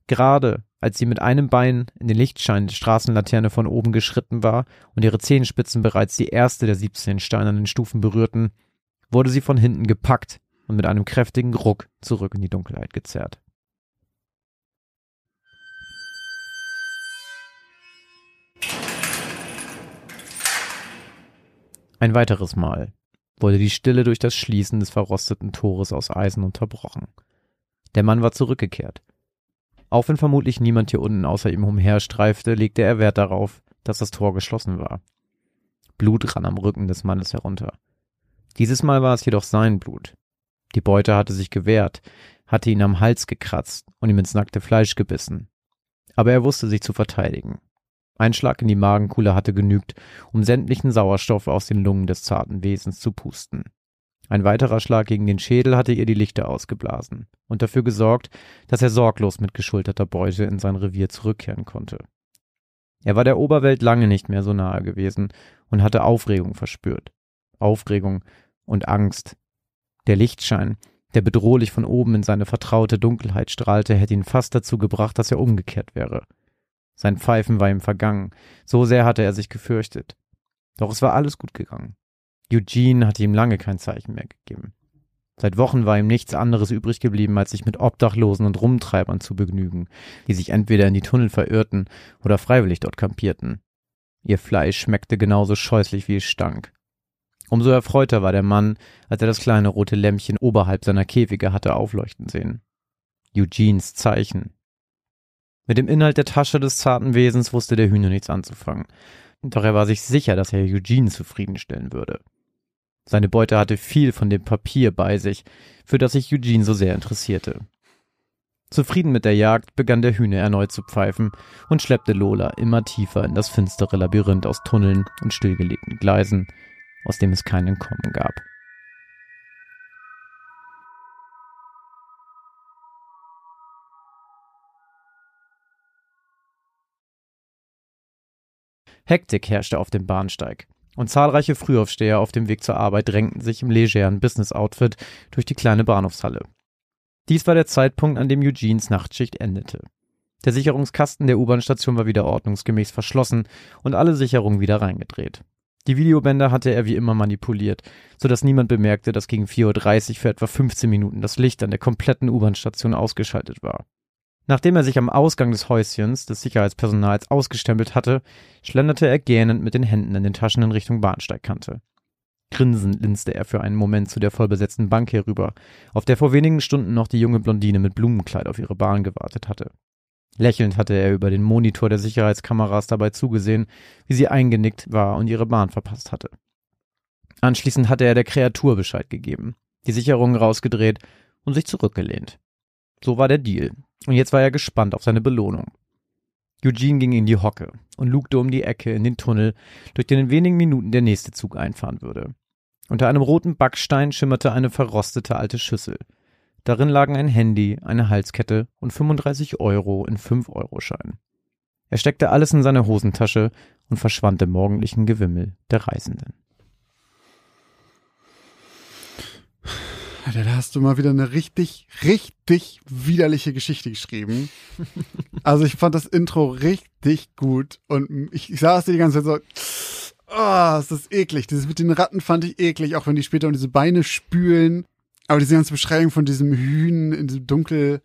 Gerade als sie mit einem Bein in den Lichtschein der Straßenlaterne von oben geschritten war und ihre Zehenspitzen bereits die erste der 17 steinernen Stufen berührten, wurde sie von hinten gepackt und mit einem kräftigen Ruck zurück in die Dunkelheit gezerrt. Ein weiteres Mal wurde die Stille durch das Schließen des verrosteten Tores aus Eisen unterbrochen. Der Mann war zurückgekehrt. Auch wenn vermutlich niemand hier unten außer ihm umherstreifte, legte er Wert darauf, dass das Tor geschlossen war. Blut rann am Rücken des Mannes herunter. Dieses Mal war es jedoch sein Blut. Die Beute hatte sich gewehrt, hatte ihn am Hals gekratzt und ihm ins nackte Fleisch gebissen. Aber er wusste sich zu verteidigen. Ein Schlag in die Magenkuhle hatte genügt, um sämtlichen Sauerstoff aus den Lungen des zarten Wesens zu pusten. Ein weiterer Schlag gegen den Schädel hatte ihr die Lichter ausgeblasen und dafür gesorgt, dass er sorglos mit geschulterter Beute in sein Revier zurückkehren konnte. Er war der Oberwelt lange nicht mehr so nahe gewesen und hatte Aufregung verspürt. Aufregung und Angst. Der Lichtschein, der bedrohlich von oben in seine vertraute Dunkelheit strahlte, hätte ihn fast dazu gebracht, dass er umgekehrt wäre. Sein Pfeifen war ihm vergangen, so sehr hatte er sich gefürchtet. Doch es war alles gut gegangen. Eugene hatte ihm lange kein Zeichen mehr gegeben. Seit Wochen war ihm nichts anderes übrig geblieben, als sich mit Obdachlosen und Rumtreibern zu begnügen, die sich entweder in die Tunnel verirrten oder freiwillig dort kampierten. Ihr Fleisch schmeckte genauso scheußlich wie es stank. Umso erfreuter war der Mann, als er das kleine rote Lämpchen oberhalb seiner Käfige hatte aufleuchten sehen. Eugenes Zeichen. Mit dem Inhalt der Tasche des zarten Wesens wusste der Hühner nichts anzufangen. Doch er war sich sicher, dass er Eugene zufriedenstellen würde. Seine Beute hatte viel von dem Papier bei sich, für das sich Eugene so sehr interessierte. Zufrieden mit der Jagd begann der Hühner erneut zu pfeifen und schleppte Lola immer tiefer in das finstere Labyrinth aus Tunneln und stillgelegten Gleisen, aus dem es kein Entkommen gab. Hektik herrschte auf dem Bahnsteig. Und zahlreiche Frühaufsteher auf dem Weg zur Arbeit drängten sich im legeren Business-Outfit durch die kleine Bahnhofshalle. Dies war der Zeitpunkt, an dem Eugenes Nachtschicht endete. Der Sicherungskasten der U-Bahn-Station war wieder ordnungsgemäß verschlossen und alle Sicherungen wieder reingedreht. Die Videobänder hatte er wie immer manipuliert, so dass niemand bemerkte, dass gegen 4.30 Uhr für etwa 15 Minuten das Licht an der kompletten U-Bahn-Station ausgeschaltet war. Nachdem er sich am Ausgang des Häuschens des Sicherheitspersonals ausgestempelt hatte, schlenderte er gähnend mit den Händen in den Taschen in Richtung Bahnsteigkante. Grinsend linste er für einen Moment zu der vollbesetzten Bank herüber, auf der vor wenigen Stunden noch die junge Blondine mit Blumenkleid auf ihre Bahn gewartet hatte. Lächelnd hatte er über den Monitor der Sicherheitskameras dabei zugesehen, wie sie eingenickt war und ihre Bahn verpasst hatte. Anschließend hatte er der Kreatur Bescheid gegeben, die Sicherungen rausgedreht und sich zurückgelehnt. So war der Deal. Und jetzt war er gespannt auf seine Belohnung. Eugene ging in die Hocke und lugte um die Ecke in den Tunnel, durch den in wenigen Minuten der nächste Zug einfahren würde. Unter einem roten Backstein schimmerte eine verrostete alte Schüssel. Darin lagen ein Handy, eine Halskette und 35 Euro in 5-Euro-Scheinen. Er steckte alles in seine Hosentasche und verschwand im morgendlichen Gewimmel der Reisenden. Alter, da hast du mal wieder eine richtig, richtig widerliche Geschichte geschrieben. also ich fand das Intro richtig gut und ich, ich saß dir die ganze Zeit so, oh, ist das eklig. Dieses mit den Ratten fand ich eklig, auch wenn die später um diese Beine spülen. Aber diese ganze Beschreibung von diesem Hühn in diesem Dunkel,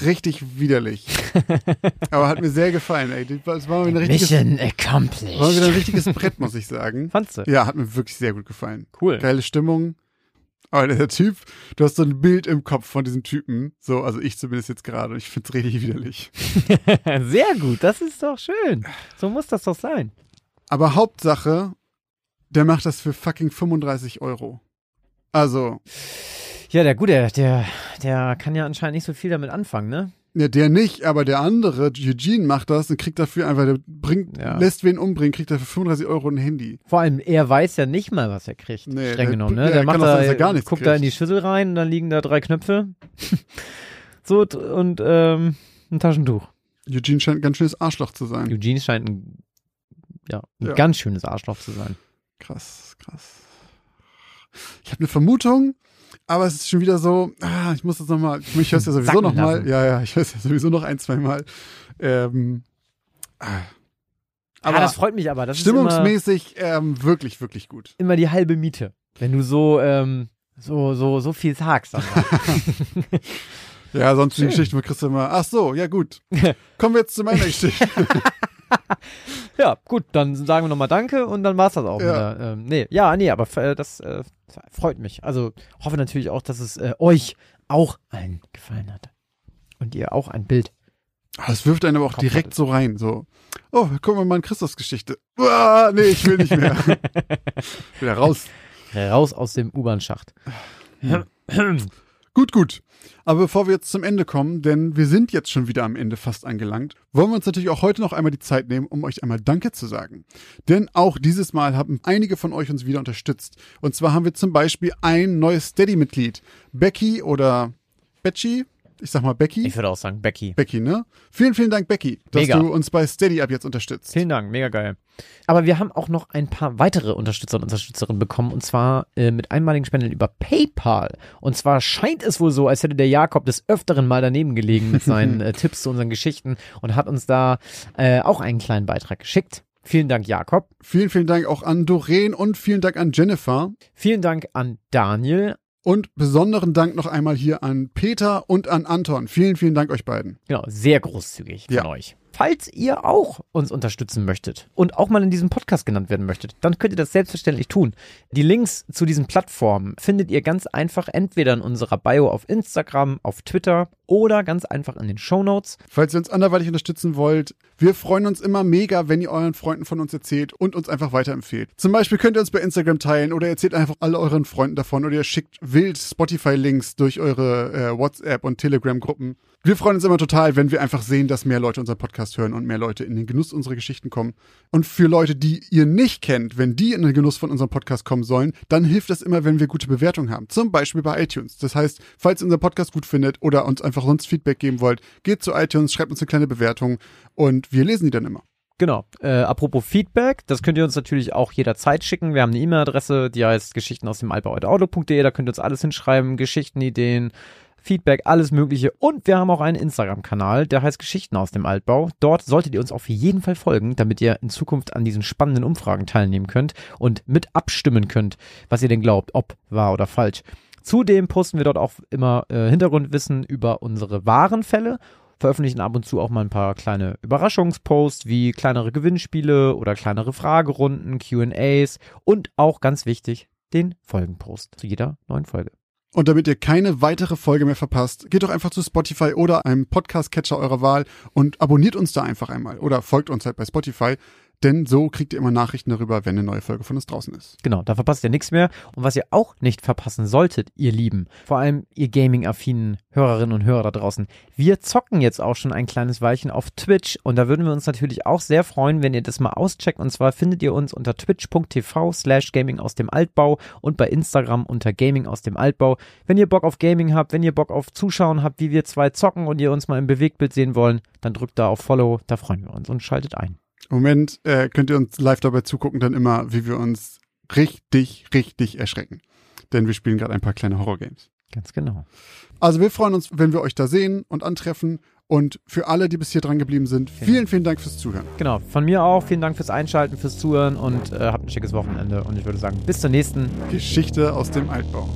Richtig widerlich. *laughs* Aber hat mir sehr gefallen, ey. Das war wieder ein richtiges, Mission accomplished. war wieder ein richtiges Brett, muss ich sagen. *laughs* Fandst du? Ja, hat mir wirklich sehr gut gefallen. Cool. Geile Stimmung. Aber der Typ, du hast so ein Bild im Kopf von diesem Typen. So, also ich zumindest jetzt gerade. Und ich find's richtig widerlich. *laughs* Sehr gut, das ist doch schön. So muss das doch sein. Aber Hauptsache, der macht das für fucking 35 Euro. Also, Ja, der Gute, der, der kann ja anscheinend nicht so viel damit anfangen, ne? Ja, der nicht, aber der andere, Eugene, macht das und kriegt dafür einfach, der bringt, Ja. lässt wen umbringen, kriegt dafür 35 Euro ein Handy. Vor allem, er weiß ja nicht mal, was er kriegt. Nee, streng der- genommen, ne? Der kann macht sein, da, er gar nichts guckt da in die kriegt. Schüssel rein und dann liegen da drei Knöpfe. *laughs* so, und, ähm, ein Taschentuch. Eugene scheint ein ganz schönes Arschloch zu sein. Eugene scheint ein, ja, ein Ja. ganz schönes Arschloch zu sein. Krass, krass. Ich habe eine Vermutung, aber es ist schon wieder so, ah, ich muss das nochmal, ich höre es ja sowieso nochmal, ja, ja, ich höre es ja sowieso noch ein, zwei Mal. Ähm, ah. Aber aber das freut mich aber. Das ist immer, stimmungsmäßig ähm, wirklich, wirklich gut. immer die halbe Miete. Wenn du so, ähm, so, so, so viel sagst. *laughs* Ja, sonst die *laughs* Schön. Geschichten von Christian immer, ach so, ja gut. *laughs* Kommen wir jetzt zu meiner Geschichte. *laughs* Ja, gut, dann sagen wir nochmal Danke und dann war's das auch. Ja. Der, ähm, nee, ja, nee, aber äh, das äh, freut mich. Also hoffe natürlich auch, dass es äh, euch auch allen gefallen hat. Und ihr auch ein Bild. Ah, Das wirft einen aber auch direkt hattet. so rein, so, oh, gucken wir mal in Christus Geschichte. Uah, nee, ich will nicht mehr. *laughs* Wieder raus. Raus aus dem U-Bahn-Schacht. Gut, gut. Aber bevor wir jetzt zum Ende kommen, denn wir sind jetzt schon wieder am Ende fast angelangt, wollen wir uns natürlich auch heute noch einmal die Zeit nehmen, um euch einmal Danke zu sagen. Denn auch dieses Mal haben einige von euch uns wieder unterstützt. Und zwar haben wir zum Beispiel ein neues Steady-Mitglied. Becky oder Betsy? Ich sag mal Becky. Ich würde auch sagen, Becky. Becky, ne? Vielen, vielen Dank, Becky, dass Mega. du uns bei Steady ab jetzt unterstützt. Vielen Dank, mega geil. Aber wir haben auch noch ein paar weitere Unterstützer und Unterstützerinnen bekommen und zwar äh, mit einmaligen Spenden über PayPal. Und zwar scheint es wohl so, als hätte der Jakob des Öfteren mal daneben gelegen mit seinen *laughs* äh, Tipps zu unseren Geschichten und hat uns da äh, auch einen kleinen Beitrag geschickt. Vielen Dank, Jakob. Vielen, vielen Dank auch an Doreen und vielen Dank an Jennifer. Vielen Dank an Daniel. Und besonderen Dank noch einmal hier an Peter und an Anton. Vielen, vielen Dank euch beiden. Genau, sehr großzügig von Ja. euch. Falls ihr auch uns unterstützen möchtet und auch mal in diesem Podcast genannt werden möchtet, dann könnt ihr das selbstverständlich tun. Die Links zu diesen Plattformen findet ihr ganz einfach entweder in unserer Bio auf Instagram, auf Twitter oder ganz einfach in den Shownotes. Falls ihr uns anderweitig unterstützen wollt, wir freuen uns immer mega, wenn ihr euren Freunden von uns erzählt und uns einfach weiterempfehlt. Zum Beispiel könnt ihr uns bei Instagram teilen oder erzählt einfach alle euren Freunden davon oder ihr schickt wild Spotify-Links durch eure äh, WhatsApp- und Telegram-Gruppen. Wir freuen uns immer total, wenn wir einfach sehen, dass mehr Leute unseren Podcast hören und mehr Leute in den Genuss unserer Geschichten kommen. Und für Leute, die ihr nicht kennt, wenn die in den Genuss von unserem Podcast kommen sollen, dann hilft das immer, wenn wir gute Bewertungen haben. Zum Beispiel bei iTunes. Das heißt, falls ihr unseren Podcast gut findet oder uns einfach sonst Feedback geben wollt, geht zu iTunes, schreibt uns eine kleine Bewertung und wir lesen die dann immer. Genau. Äh, apropos Feedback, das könnt ihr uns natürlich auch jederzeit schicken. Wir haben eine E-Mail-Adresse, die heißt Geschichten aus dem. Da könnt ihr uns alles hinschreiben, Geschichten, Ideen, Feedback, alles Mögliche. Und wir haben auch einen Instagram-Kanal, der heißt Geschichten aus dem Altbau. Dort solltet ihr uns auf jeden Fall folgen, damit ihr in Zukunft an diesen spannenden Umfragen teilnehmen könnt und mit abstimmen könnt, was ihr denn glaubt, ob wahr oder falsch. Zudem posten wir dort auch immer äh, Hintergrundwissen über unsere wahren Fälle veröffentlichen ab und zu auch mal ein paar kleine Überraschungsposts wie kleinere Gewinnspiele oder kleinere Fragerunden, QAs und auch ganz wichtig, den Folgenpost zu jeder neuen Folge. Und damit ihr keine weitere Folge mehr verpasst, geht doch einfach zu Spotify oder einem Podcast-Catcher eurer Wahl und abonniert uns da einfach einmal oder folgt uns halt bei Spotify, denn so kriegt ihr immer Nachrichten darüber, wenn eine neue Folge von uns draußen ist. Genau, da verpasst ihr nichts mehr. Und was ihr auch nicht verpassen solltet, ihr Lieben, vor allem ihr gaming-affinen Hörerinnen und Hörer da draußen, wir zocken jetzt auch schon ein kleines Weilchen auf Twitch und da würden wir uns natürlich auch sehr freuen, wenn ihr das mal auscheckt. Und zwar findet ihr uns unter twitch.tv slash gaming aus dem Altbau und bei Instagram unter gaming aus dem Altbau. Wenn ihr Bock auf Gaming habt, wenn ihr Bock auf Zuschauen habt, wie wir zwei zocken und ihr uns mal im Bewegtbild sehen wollen, dann drückt da auf Follow, da freuen wir uns und schaltet ein. Im Moment äh, könnt ihr uns live dabei zugucken, dann immer, wie wir uns richtig, richtig erschrecken. Denn wir spielen gerade ein paar kleine Horrorgames. Ganz genau. Also wir freuen uns, wenn wir euch da sehen und antreffen. Und für alle, die bis hier dran geblieben sind, vielen, vielen Dank fürs Zuhören. Genau, von mir auch. Vielen Dank fürs Einschalten, fürs Zuhören und äh, habt ein schickes Wochenende. Und ich würde sagen, bis zur nächsten. Geschichte aus dem Altbau.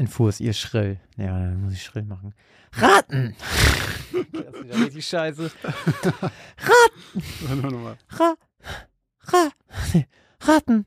Entfuhr es ihr schrill. Ja, dann muss ich schrill machen. *laughs* Ratten! das ist wieder richtig scheiße. *laughs* Ratten! Ra, ra, Ratten,